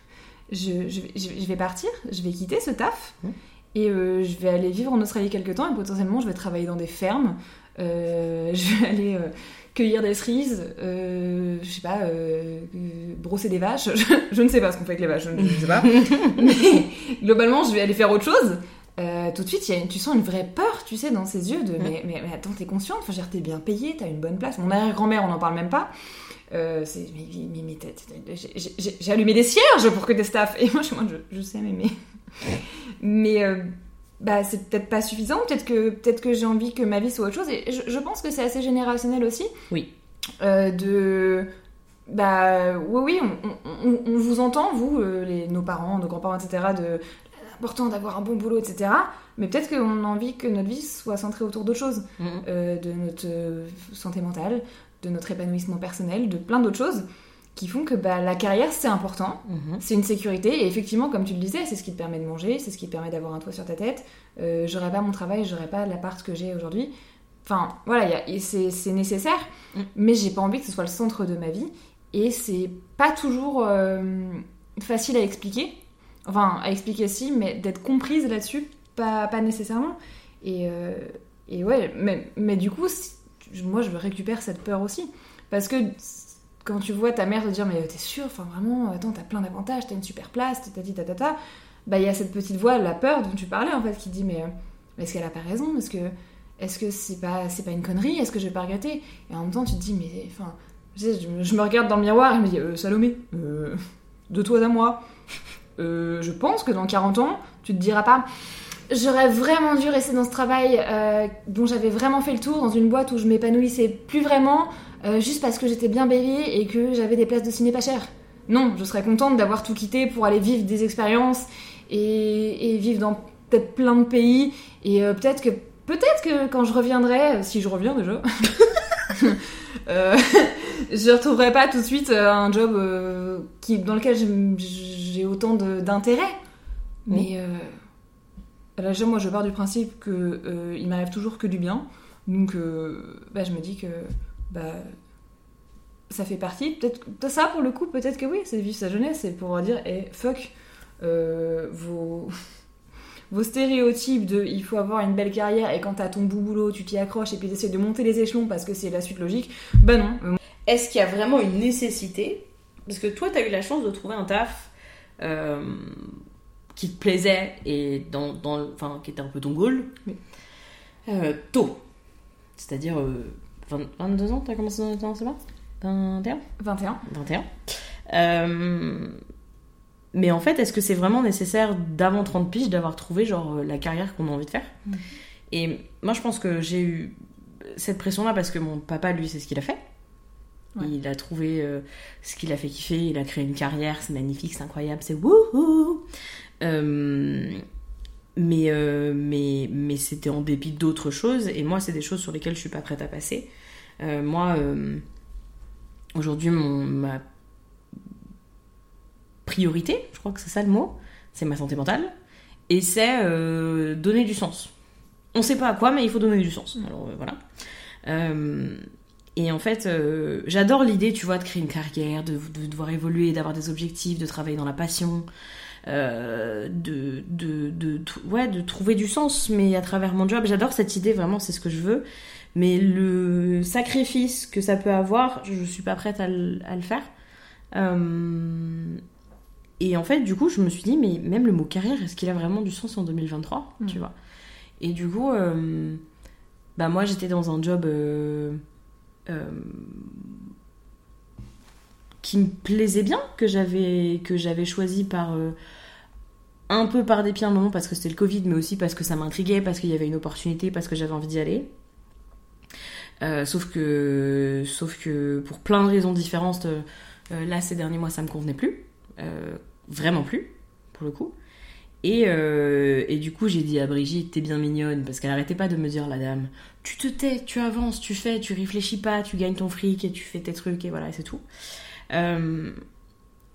Speaker 1: je, je, vais- je partir, je vais quitter ce taf,
Speaker 2: Mhm.
Speaker 1: et je vais aller vivre en Australie quelques temps, et potentiellement, je vais travailler dans des fermes, je vais aller cueillir des cerises, euh, je sais pas, euh, euh, brosser des vaches, je, je ne sais pas ce qu'on fait avec les vaches, je ne je sais pas. Mais globalement, je vais aller faire autre chose. Euh, tout de suite, il y a une- tu sens une vraie peur, tu sais, dans ses yeux de mais, mais, mais attends, t'es consciente, enfin, t'es bien payée, t'as une bonne place. Mon arrière-grand-mère, on n'en parle même pas. Euh, c'est, mais, mais, j'ai- allumé des cierges pour que des staffs. Et moi, je, moi, je, je sais, mais. Mais, mais euh, bah, c'est peut-être pas suffisant. Peut-être que, peut-être que j'ai envie que ma vie soit autre chose. Et je, je pense que c'est assez générationnel aussi.
Speaker 2: Oui.
Speaker 1: Euh, de. Bah oui, oui, on, on- on vous entend, vous, euh, les, nos parents, nos grands-parents, etc., de l'important d'avoir un bon boulot, etc. Mais peut-être qu'on a envie que notre vie soit centrée autour d'autres choses,
Speaker 2: Mhm.
Speaker 1: euh, de notre santé mentale, de notre épanouissement personnel, de plein d'autres choses qui font que bah, la carrière c'est important,
Speaker 2: Mhm.
Speaker 1: c'est une sécurité et effectivement, comme tu le disais, c'est ce qui te permet de manger, c'est ce qui te permet d'avoir un toit sur ta tête. Euh, j'aurais pas mon travail, j'aurais pas l'appart que j'ai aujourd'hui. Enfin, voilà, c'est nécessaire,
Speaker 2: Mm.
Speaker 1: mais j'ai pas envie que ce soit le centre de ma vie et c'est pas toujours euh, facile à expliquer. Enfin, à expliquer si, mais d'être comprise là-dessus, pas, pas nécessairement. Et, euh, et ouais, mais, mais du coup, moi je récupère cette peur aussi. Parce que quand tu vois ta mère te dire, mais t'es sûre, enfin vraiment, attends, t'as plein d'avantages, t'as une super place, tatati tatata, bah il y a cette petite voix, la peur dont tu parlais en fait, qui dit, mais euh, est-ce qu'elle a pas raison? Est-ce que est-ce que c'est pas, c'est pas une connerie? Est-ce que je vais pas regretter? Et en même temps, tu te dis, mais enfin, je, je me- regarde dans le miroir et je me dis, euh, Salomé, euh, de toi à moi, euh, je pense que dans 40 ans, tu te diras pas, j'aurais vraiment dû rester dans ce travail euh, dont j'avais vraiment fait le tour, dans une boîte où je m'épanouissais plus vraiment, euh, juste parce que j'étais bien payée et que j'avais des places de ciné pas chères. Non, je serais contente d'avoir tout quitté pour aller vivre des expériences et, et vivre dans peut-être plein de pays. Et euh, peut-être que, peut-être que quand je reviendrai, si je reviens déjà, je retrouverai pas tout de suite un job qui, dans lequel j'ai- autant d'intérêt. Mais euh, là, moi, je pars du principe que euh, il m'arrive toujours que du bien. Donc, euh, bah, je me dis que bah, ça fait partie. Peut-être ça, pour le coup, peut-être que oui, c'est vivre sa jeunesse, c'est pour dire, eh, fuck euh, vos, stéréotypes de il faut avoir une belle carrière et quand t'as ton bout boulot, tu t'y accroches et puis t'essaies de monter les échelons parce que c'est la suite logique. Bah non.
Speaker 2: Est-ce qu'il y a vraiment une nécessité? Parce que toi, tu as eu la chance de trouver un taf qui te plaisait et dans, dans, enfin, qui était un peu ton goal
Speaker 1: Oui.
Speaker 2: euh, tôt. C'est-à-dire euh, 20 22 ans, tu as commencé dans c'est pas 21
Speaker 1: 21.
Speaker 2: 21. Euh, mais en fait, est-ce que c'est vraiment nécessaire d'avant 30 piges d'avoir trouvé genre euh, la carrière qu'on a envie de faire?
Speaker 1: Mm.
Speaker 2: Et moi, je pense que j'ai eu cette pression-là parce que mon papa, lui, c'est ce qu'il a fait.
Speaker 1: Ouais.
Speaker 2: Il a trouvé euh, ce qu'il a fait kiffer, il a créé une carrière, c'est magnifique, c'est incroyable, c'est wouhou Euh, mais, euh, mais, mais c'était en dépit d'autres choses, et moi, c'est des choses sur lesquelles je suis pas prête à passer. Euh, moi, euh, aujourd'hui, ma priorité, je crois que c'est ça le mot, c'est ma santé mentale, et c'est euh, donner du sens. On sait pas à quoi, mais il faut donner du sens. Alors euh, voilà. Euh, et en fait, euh, j'adore l'idée, tu vois, de créer une carrière, de, de devoir évoluer, d'avoir des objectifs, de travailler dans la passion, euh, de, de, de, ouais, de trouver du sens, mais à travers mon job. J'adore cette idée, vraiment, c'est ce que je veux. Mais le sacrifice que ça peut avoir, je, je suis pas prête à, le- à le faire. Euh, et en fait, du coup, je me suis dit, mais même le mot carrière, est-ce qu'il a vraiment du sens en 2023
Speaker 1: Mm.
Speaker 2: Tu vois? Et du coup, euh, bah moi, j'étais dans un job euh, qui me plaisait bien, que j'avais que j'avais choisi par euh, un peu par dépit un moment parce que c'était le Covid, mais aussi parce que ça m'intriguait, parce qu'il y avait une opportunité, parce que j'avais envie d'y aller. Euh, sauf que sauf que pour plein de raisons différentes, euh, là ces derniers mois ça me convenait plus, vraiment plus pour le coup. Et, et du coup, j'ai dit à Brigitte, t'es bien mignonne, parce qu'elle arrêtait pas de me dire, la dame, tu te tais, tu avances, tu fais, tu réfléchis pas, tu gagnes ton fric et tu fais tes trucs, et voilà, et c'est tout. Euh,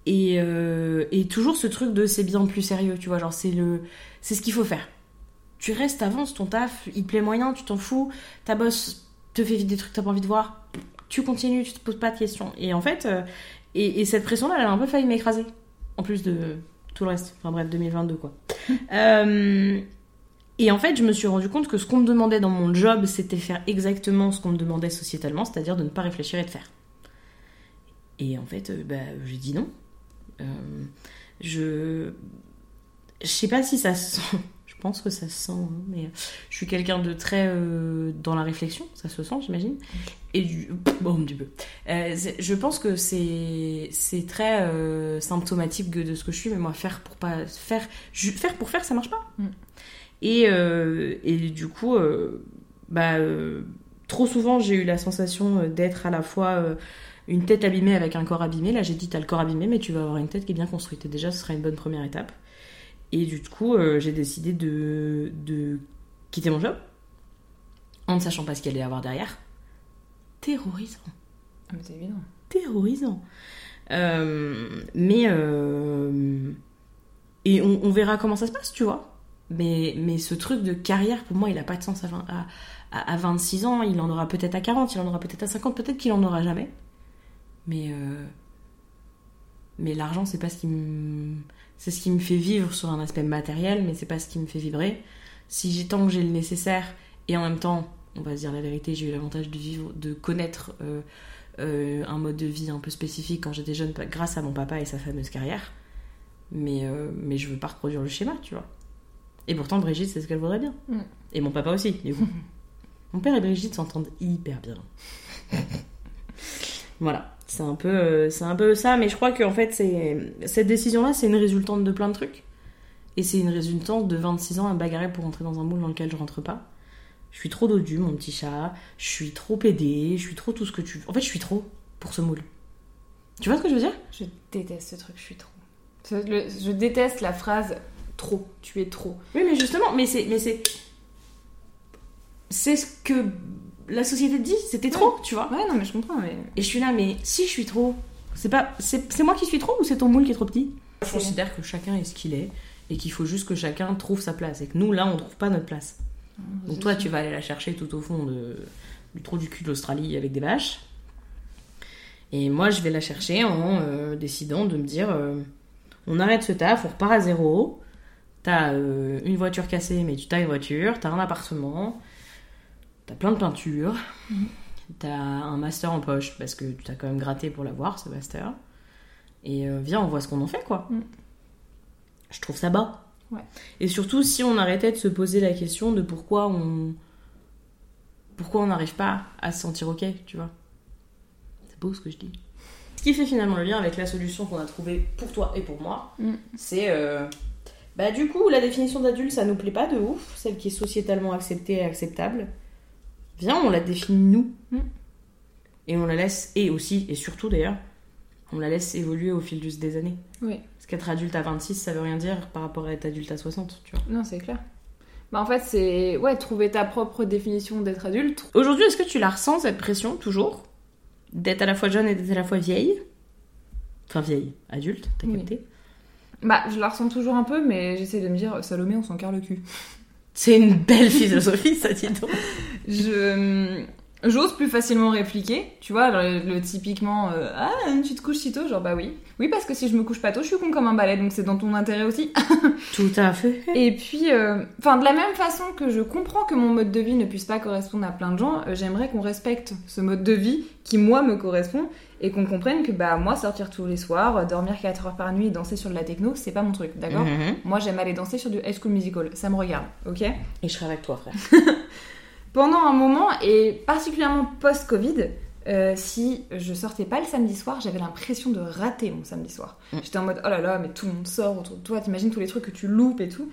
Speaker 2: et, euh, et toujours ce truc de c'est bien plus sérieux, tu vois, genre c'est le, c'est ce qu'il faut faire. tu restes, avances ton taf, il te plaît moyen, tu t'en fous, ta boss te fait vite des trucs que t'as pas envie de voir, tu continues, tu te poses pas de questions. Et en fait, euh, et, et cette pression-là, elle a un peu failli m'écraser. En plus de tout le reste. Enfin bref, 2022 quoi. Euh, et en fait, je me suis rendu compte que ce qu'on me demandait dans mon job, c'était faire exactement ce qu'on me demandait sociétalement, c'est-à-dire de ne pas réfléchir et de faire. Et en fait, euh, bah, j'ai dit non. Euh, je. Je sais pas si ça se sent. Je pense que ça se sent, hein, mais je suis quelqu'un de très euh, dans la réflexion, ça se sent, j'imagine. Et du. Bon, petit peu. Euh, je pense que c'est c'est très symptomatique de ce que je suis, mais moi, faire pour pas. Faire, ju- faire pour faire, ça marche pas.
Speaker 1: Mm.
Speaker 2: Et, et du coup, bah, trop souvent, j'ai eu la sensation d'être à la fois une tête abîmée avec un corps abîmé. Là, j'ai dit, t'as le corps abîmé, mais tu vas avoir une tête qui est bien construite. Et déjà, ce serait une bonne première étape. Et du coup, euh, j'ai décidé de, de quitter mon job en ne sachant pas ce qu'il allait y avoir derrière. Terrorisant
Speaker 1: Ah, mais c'est évident.
Speaker 2: terrorisant. Euh, mais euh, et on, on verra comment ça se passe, tu vois. Mais, mais ce truc de carrière, pour moi, il a pas de sens à, 20 à, à- à 26 ans. Il en aura peut-être à 40, il en aura peut-être à 50, peut-être qu'il en aura jamais. Mais, euh, mais l'argent, c'est pas ce qui me. C'est ce qui me fait vivre sur un aspect matériel, mais c'est pas ce qui me fait vibrer. Si j'ai tant que j'ai le nécessaire, et en même temps, on va se dire la vérité, j'ai eu l'avantage de vivre, de connaître euh, euh, un mode de vie un peu spécifique quand j'étais jeune, grâce à mon papa et sa fameuse carrière. Mais, euh, mais je veux pas reproduire le schéma, tu vois. Et pourtant, Brigitte, c'est ce qu'elle voudrait bien.
Speaker 1: Mm.
Speaker 2: Et mon papa aussi, du coup. mon père et Brigitte s'entendent hyper bien. voilà. C'est un, peu, euh, c'est un peu ça, mais je crois qu'en fait, c'est, cette décision-là, c'est une résultante de plein de trucs. Et c'est une résultante de 26 ans à bagarrer pour rentrer dans un moule dans lequel je rentre pas. Je suis trop dodu, mon petit chat. Je suis trop pédé. Je suis trop tout ce que tu veux. En fait, je suis trop pour ce moule. Tu vois ce que je veux dire?
Speaker 1: Je déteste ce truc, je suis trop. Le- je déteste la phrase trop, tu es trop.
Speaker 2: Oui, mais justement, mais c'est, mais c'est, c'est ce que la société dit. C'était trop, tu vois.
Speaker 1: Ouais, non, mais je comprends, mais.
Speaker 2: Et je suis là, mais si je suis trop, c'est pas, c'est, c'est moi qui suis trop ou c'est ton moule qui est trop petit? Je considère que chacun est ce qu'il est et qu'il faut juste que chacun trouve sa place et que nous là, on trouve pas notre place. Donc toi, tu vas aller la chercher tout au fond de, du trou du cul de l'Australie avec des vaches. Et moi, je vais la chercher en euh, décidant de me dire, euh, on arrête ce taf, on repart à zéro. T'as euh, une voiture cassée, mais tu t'as une voiture. T'as un appartement. T'as plein de peintures. T'as un master en poche parce que tu t'as quand même gratté pour l'avoir, ce master. Et euh, viens, on voit ce qu'on en fait, quoi.
Speaker 1: Mm.
Speaker 2: Je trouve ça bas.
Speaker 1: Ouais.
Speaker 2: Et surtout, si on arrêtait de se poser la question de pourquoi on. Pourquoi on n'arrive pas à se sentir ok, tu vois. C'est beau ce que je dis. Ce qui fait finalement le lien avec la solution qu'on a trouvée pour toi et pour moi,
Speaker 1: Mm.
Speaker 2: c'est. euh, Bah, du coup, la définition d'adulte, ça nous plaît pas de ouf, celle qui est sociétalement acceptée et acceptable. Viens, on la définit nous.
Speaker 1: Mm.
Speaker 2: Et on la laisse, et aussi, et surtout d'ailleurs, on la laisse évoluer au fil des années.
Speaker 1: Oui,
Speaker 2: Parce qu'être adulte à 26, ça veut rien dire par rapport à être adulte à 60, tu vois.
Speaker 1: non, c'est clair. Bah, en fait, c'est. Ouais, trouver ta propre définition d'être adulte.
Speaker 2: Aujourd'hui, est-ce que tu la ressens, cette pression, toujours? D'être à la fois jeune et d'être à la fois vieille? Enfin, vieille, adulte, t'as
Speaker 1: Oui.
Speaker 2: capté?
Speaker 1: Bah, je la ressens toujours un peu, mais j'essaie de me dire, Salomé, on s'en carre le cul.
Speaker 2: C'est une belle philosophie, ça, dis donc.
Speaker 1: Je. J'ose plus facilement répliquer, tu vois, le, le typiquement euh, Ah, tu te couches si tôt Genre, bah oui. Oui, parce que si je me couche pas tôt, je suis con comme un balai, donc c'est dans ton intérêt aussi.
Speaker 2: Tout à fait.
Speaker 1: Et puis, euh, enfin, de la même façon que je comprends que mon mode de vie ne puisse pas correspondre à plein de gens, euh, j'aimerais qu'on respecte ce mode de vie qui, moi, me correspond et qu'on comprenne que, bah, moi, sortir tous les soirs, dormir 4 heures par nuit et danser sur de la techno, c'est pas mon truc, d'accord?
Speaker 2: Mhm.
Speaker 1: Moi, j'aime aller danser sur du High School Musical, ça me regarde, ok?
Speaker 2: Et je serai avec toi, frère.
Speaker 1: Pendant un moment, et particulièrement post-Covid, euh, si je sortais pas le samedi soir, j'avais l'impression de rater mon samedi soir.
Speaker 2: Mm.
Speaker 1: J'étais en mode oh là là, mais tout le monde sort autour de toi, t'imagines tous les trucs que tu loupes et tout.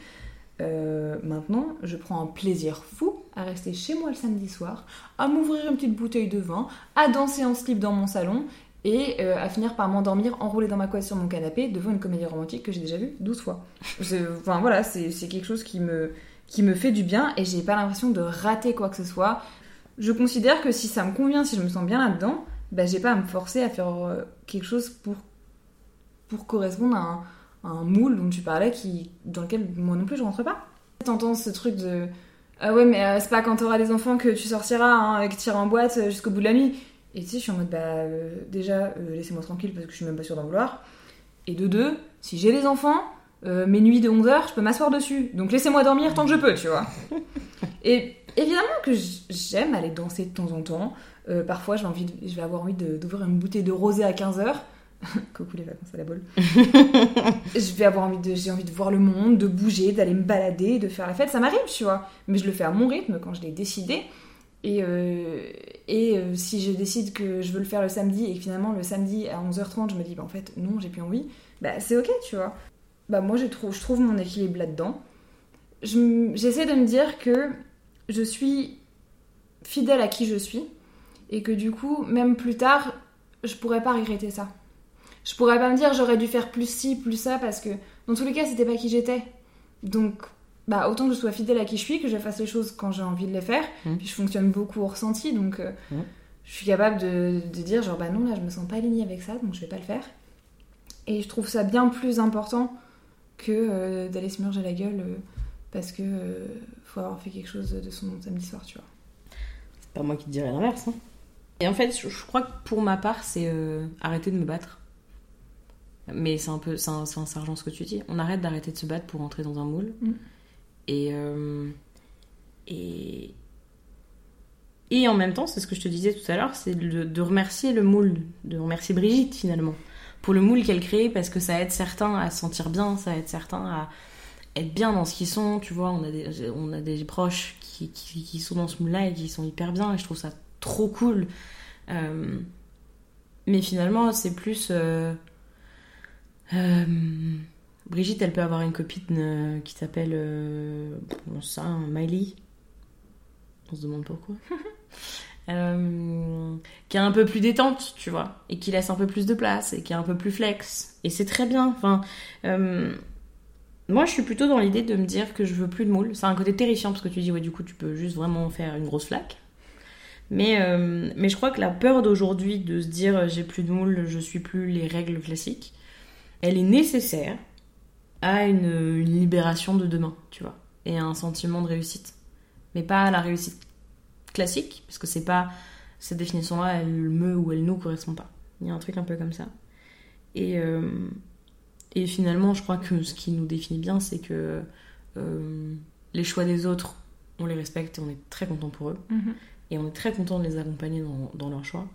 Speaker 1: Euh, maintenant, je prends un plaisir fou à rester chez moi le samedi soir, à m'ouvrir une petite bouteille de vin, à danser en slip dans mon salon et euh, à finir par m'endormir enroulée dans ma couette sur mon canapé devant une comédie romantique que j'ai déjà vue 12 fois. Enfin voilà, c'est quelque chose qui me, qui me fait du bien et j'ai pas l'impression de rater quoi que ce soit. Je considère que si ça me convient, si je me sens bien là-dedans, bah, j'ai pas à me forcer à faire euh, quelque chose pour, pour correspondre à un, moule dont tu parlais qui, dans lequel moi non plus je rentre pas. T'entends ce truc de ah ouais, mais euh, c'est pas quand t'auras des enfants que tu sortiras hein, et que en boîte euh, jusqu'au bout de la nuit. Et tu sais, je suis en mode bah déjà, laissez-moi tranquille parce que je suis même pas sûre d'en vouloir. Et de deux, si j'ai des enfants, euh, mes nuits de 11h, je peux m'asseoir dessus. Donc laissez-moi dormir tant que je peux, tu vois. et évidemment que j'aime aller danser de temps en temps. Euh, parfois, j'ai envie de- je vais avoir envie d'ouvrir une bouteille de rosé à 15h. Coucou les vacances à la bolle. je vais avoir envie de, j'ai envie de voir le monde, de bouger, d'aller me balader, de faire la fête. Ça m'arrive, tu vois. Mais je le fais à mon rythme quand je l'ai décidé. Et, euh, et euh, si je décide que je veux le faire le samedi et que finalement le samedi à 11h30 je me dis bah en fait non j'ai plus envie, bah c'est ok tu vois. Bah moi je trouve, je trouve mon équilibre là-dedans. Je J'essaie de me dire que je suis fidèle à qui je suis et que du coup même plus tard je pourrais pas regretter ça. Je pourrais pas me dire j'aurais dû faire plus ci, plus ça parce que dans tous les cas c'était pas qui j'étais. Donc bah autant que je sois fidèle à qui je suis, que je fasse les choses quand j'ai envie de les faire.
Speaker 2: Mm.
Speaker 1: Puis je fonctionne beaucoup au ressenti, donc euh,
Speaker 2: Mm.
Speaker 1: je suis capable de, de dire genre bah non là je me sens pas alignée avec ça, donc je vais pas le faire. Et je trouve ça bien plus important que euh, d'aller se murger la gueule euh, parce que euh, faut avoir fait quelque chose de son samedi soir, tu vois.
Speaker 2: C'est pas moi qui te dirais l'inverse. hein. Et en fait, je, je crois que pour ma part, c'est arrêter de me battre. Mais c'est un peu, c'est un, sergent ce que tu dis. On arrête d'arrêter de se battre pour entrer dans un moule.
Speaker 1: Mm.
Speaker 2: Et, euh, et et en même temps, c'est ce que je te disais tout à l'heure, c'est de, de remercier le moule, de remercier Brigitte finalement pour le moule qu'elle crée parce que ça aide certains à se sentir bien, ça aide certains à être bien dans ce qu'ils sont. Tu vois, on a des, proches qui, sont dans ce moule-là et qui sont hyper bien et je trouve ça trop cool. Euh, mais finalement, c'est plus. euh, euh, Brigitte, elle peut avoir une copine qui s'appelle. Ça, Miley. On se demande pourquoi. Euh, qui est un peu plus détente, tu vois, et qui laisse un peu plus de place, et qui est un peu plus flex. Et c'est très bien. Enfin, euh, moi, je suis plutôt dans l'idée de me dire que je veux plus de moule. C'est un côté terrifiant parce que tu dis, ouais, du coup, tu peux juste vraiment faire une grosse flaque. Mais, euh, mais je crois que la peur d'aujourd'hui de se dire j'ai plus de moule, je suis plus les règles classiques, elle est nécessaire à une, une libération de demain, tu vois, et à un sentiment de réussite. Mais pas à la réussite classique, parce que c'est pas cette définition-là, elle me ou elle nous correspond pas. Il y a un truc un peu comme ça. Et, euh, et finalement, je crois que ce qui nous définit bien, c'est que euh, les choix des autres, on les respecte et on est très content pour eux. Et on est très content de les accompagner dans, dans leurs choix.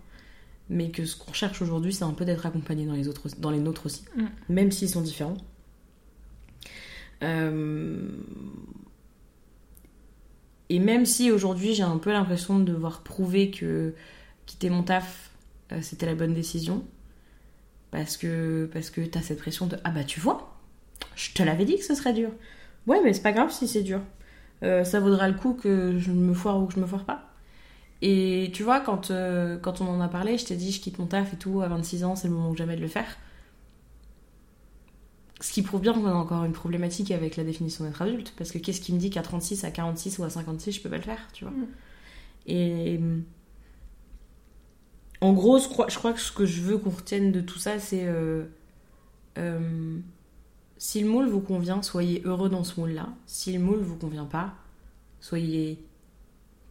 Speaker 2: Mais que ce qu'on cherche aujourd'hui, c'est un peu d'être accompagné dans les, autres, dans les nôtres aussi.
Speaker 1: Mm.
Speaker 2: Même s'ils sont différents. Euh, Et même si aujourd'hui j'ai un peu l'impression de devoir prouver que quitter mon taf, euh, c'était la bonne décision. Parce que, parce que t'as cette pression de Ah bah tu vois, je te l'avais dit que ce serait dur. Ouais, mais c'est pas grave si c'est dur. Euh, ça vaudra le coup que je me foire ou que je me foire pas. Et tu vois, quand, euh, quand on en a parlé, je t'ai dit je quitte mon taf et tout, à 26 ans, c'est le moment jamais de le faire. Ce qui prouve bien qu'on a encore une problématique avec la définition d'être adulte. Parce que qu'est-ce qui me dit qu'à 36, à 46 ou à 56, je peux pas le faire, tu vois.
Speaker 1: Mm.
Speaker 2: Et en gros, je crois, je crois que ce que je veux qu'on retienne de tout ça, c'est euh, euh, si le moule vous convient, soyez heureux dans ce moule-là. Si le moule vous convient pas, soyez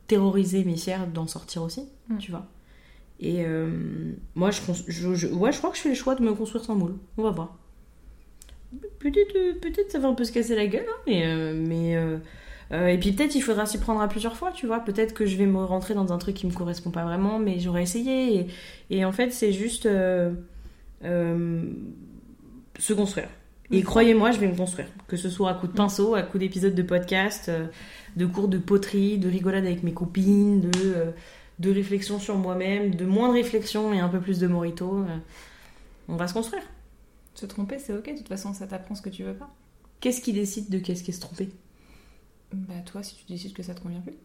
Speaker 2: terrorisé mais fier d'en sortir aussi,
Speaker 1: Mm.
Speaker 2: tu vois. Et euh, moi, je, cons- je, je- ouais, je crois que je fais le choix de me construire sans moule. On va voir. Peut-être, euh, peut-être ça va un peu se casser la gueule, hein, mais, euh, mais euh, et puis peut-être il faudra s'y prendre à plusieurs fois, tu vois. Peut-être que je vais me rentrer dans un truc qui me correspond pas vraiment, mais j'aurais essayé. Et, et en fait, c'est juste euh, se construire. Et croyez-moi, je vais me construire. Que ce soit à coup de pinceau, à coup d'épisodes de podcast, de cours de poterie, de rigolade avec mes copines, de, de réflexion sur moi-même, de moins de réflexion et un peu plus de morito. on va se construire.
Speaker 1: Se tromper, c'est ok, de toute façon, ça t'apprend ce que tu veux pas.
Speaker 2: Qu'est-ce qui décide de qu'est-ce qui est se tromper
Speaker 1: Bah, toi, si tu décides que ça te convient plus,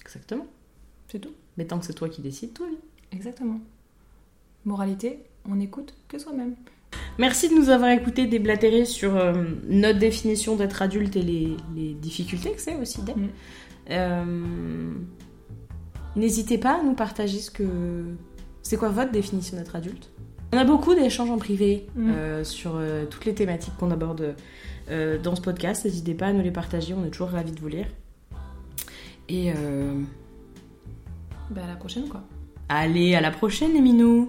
Speaker 2: Exactement.
Speaker 1: c'est tout.
Speaker 2: Mais tant que c'est toi qui décides, va bien.
Speaker 1: Exactement. Moralité, on écoute que soi-même.
Speaker 2: Merci de nous avoir écoutés déblatérer sur euh, notre définition d'être adulte et les, les difficultés que c'est aussi d'être.
Speaker 1: Mm.
Speaker 2: Euh, N'hésitez pas à nous partager ce que. C'est quoi votre définition d'être adulte? On a beaucoup d'échanges en privé
Speaker 1: Mm.
Speaker 2: euh, sur euh, toutes les thématiques qu'on aborde euh, dans ce podcast. N'hésitez pas à nous les partager, on est toujours ravis de vous lire. Et
Speaker 1: Bah, à la prochaine, quoi.
Speaker 2: allez, à la prochaine les minous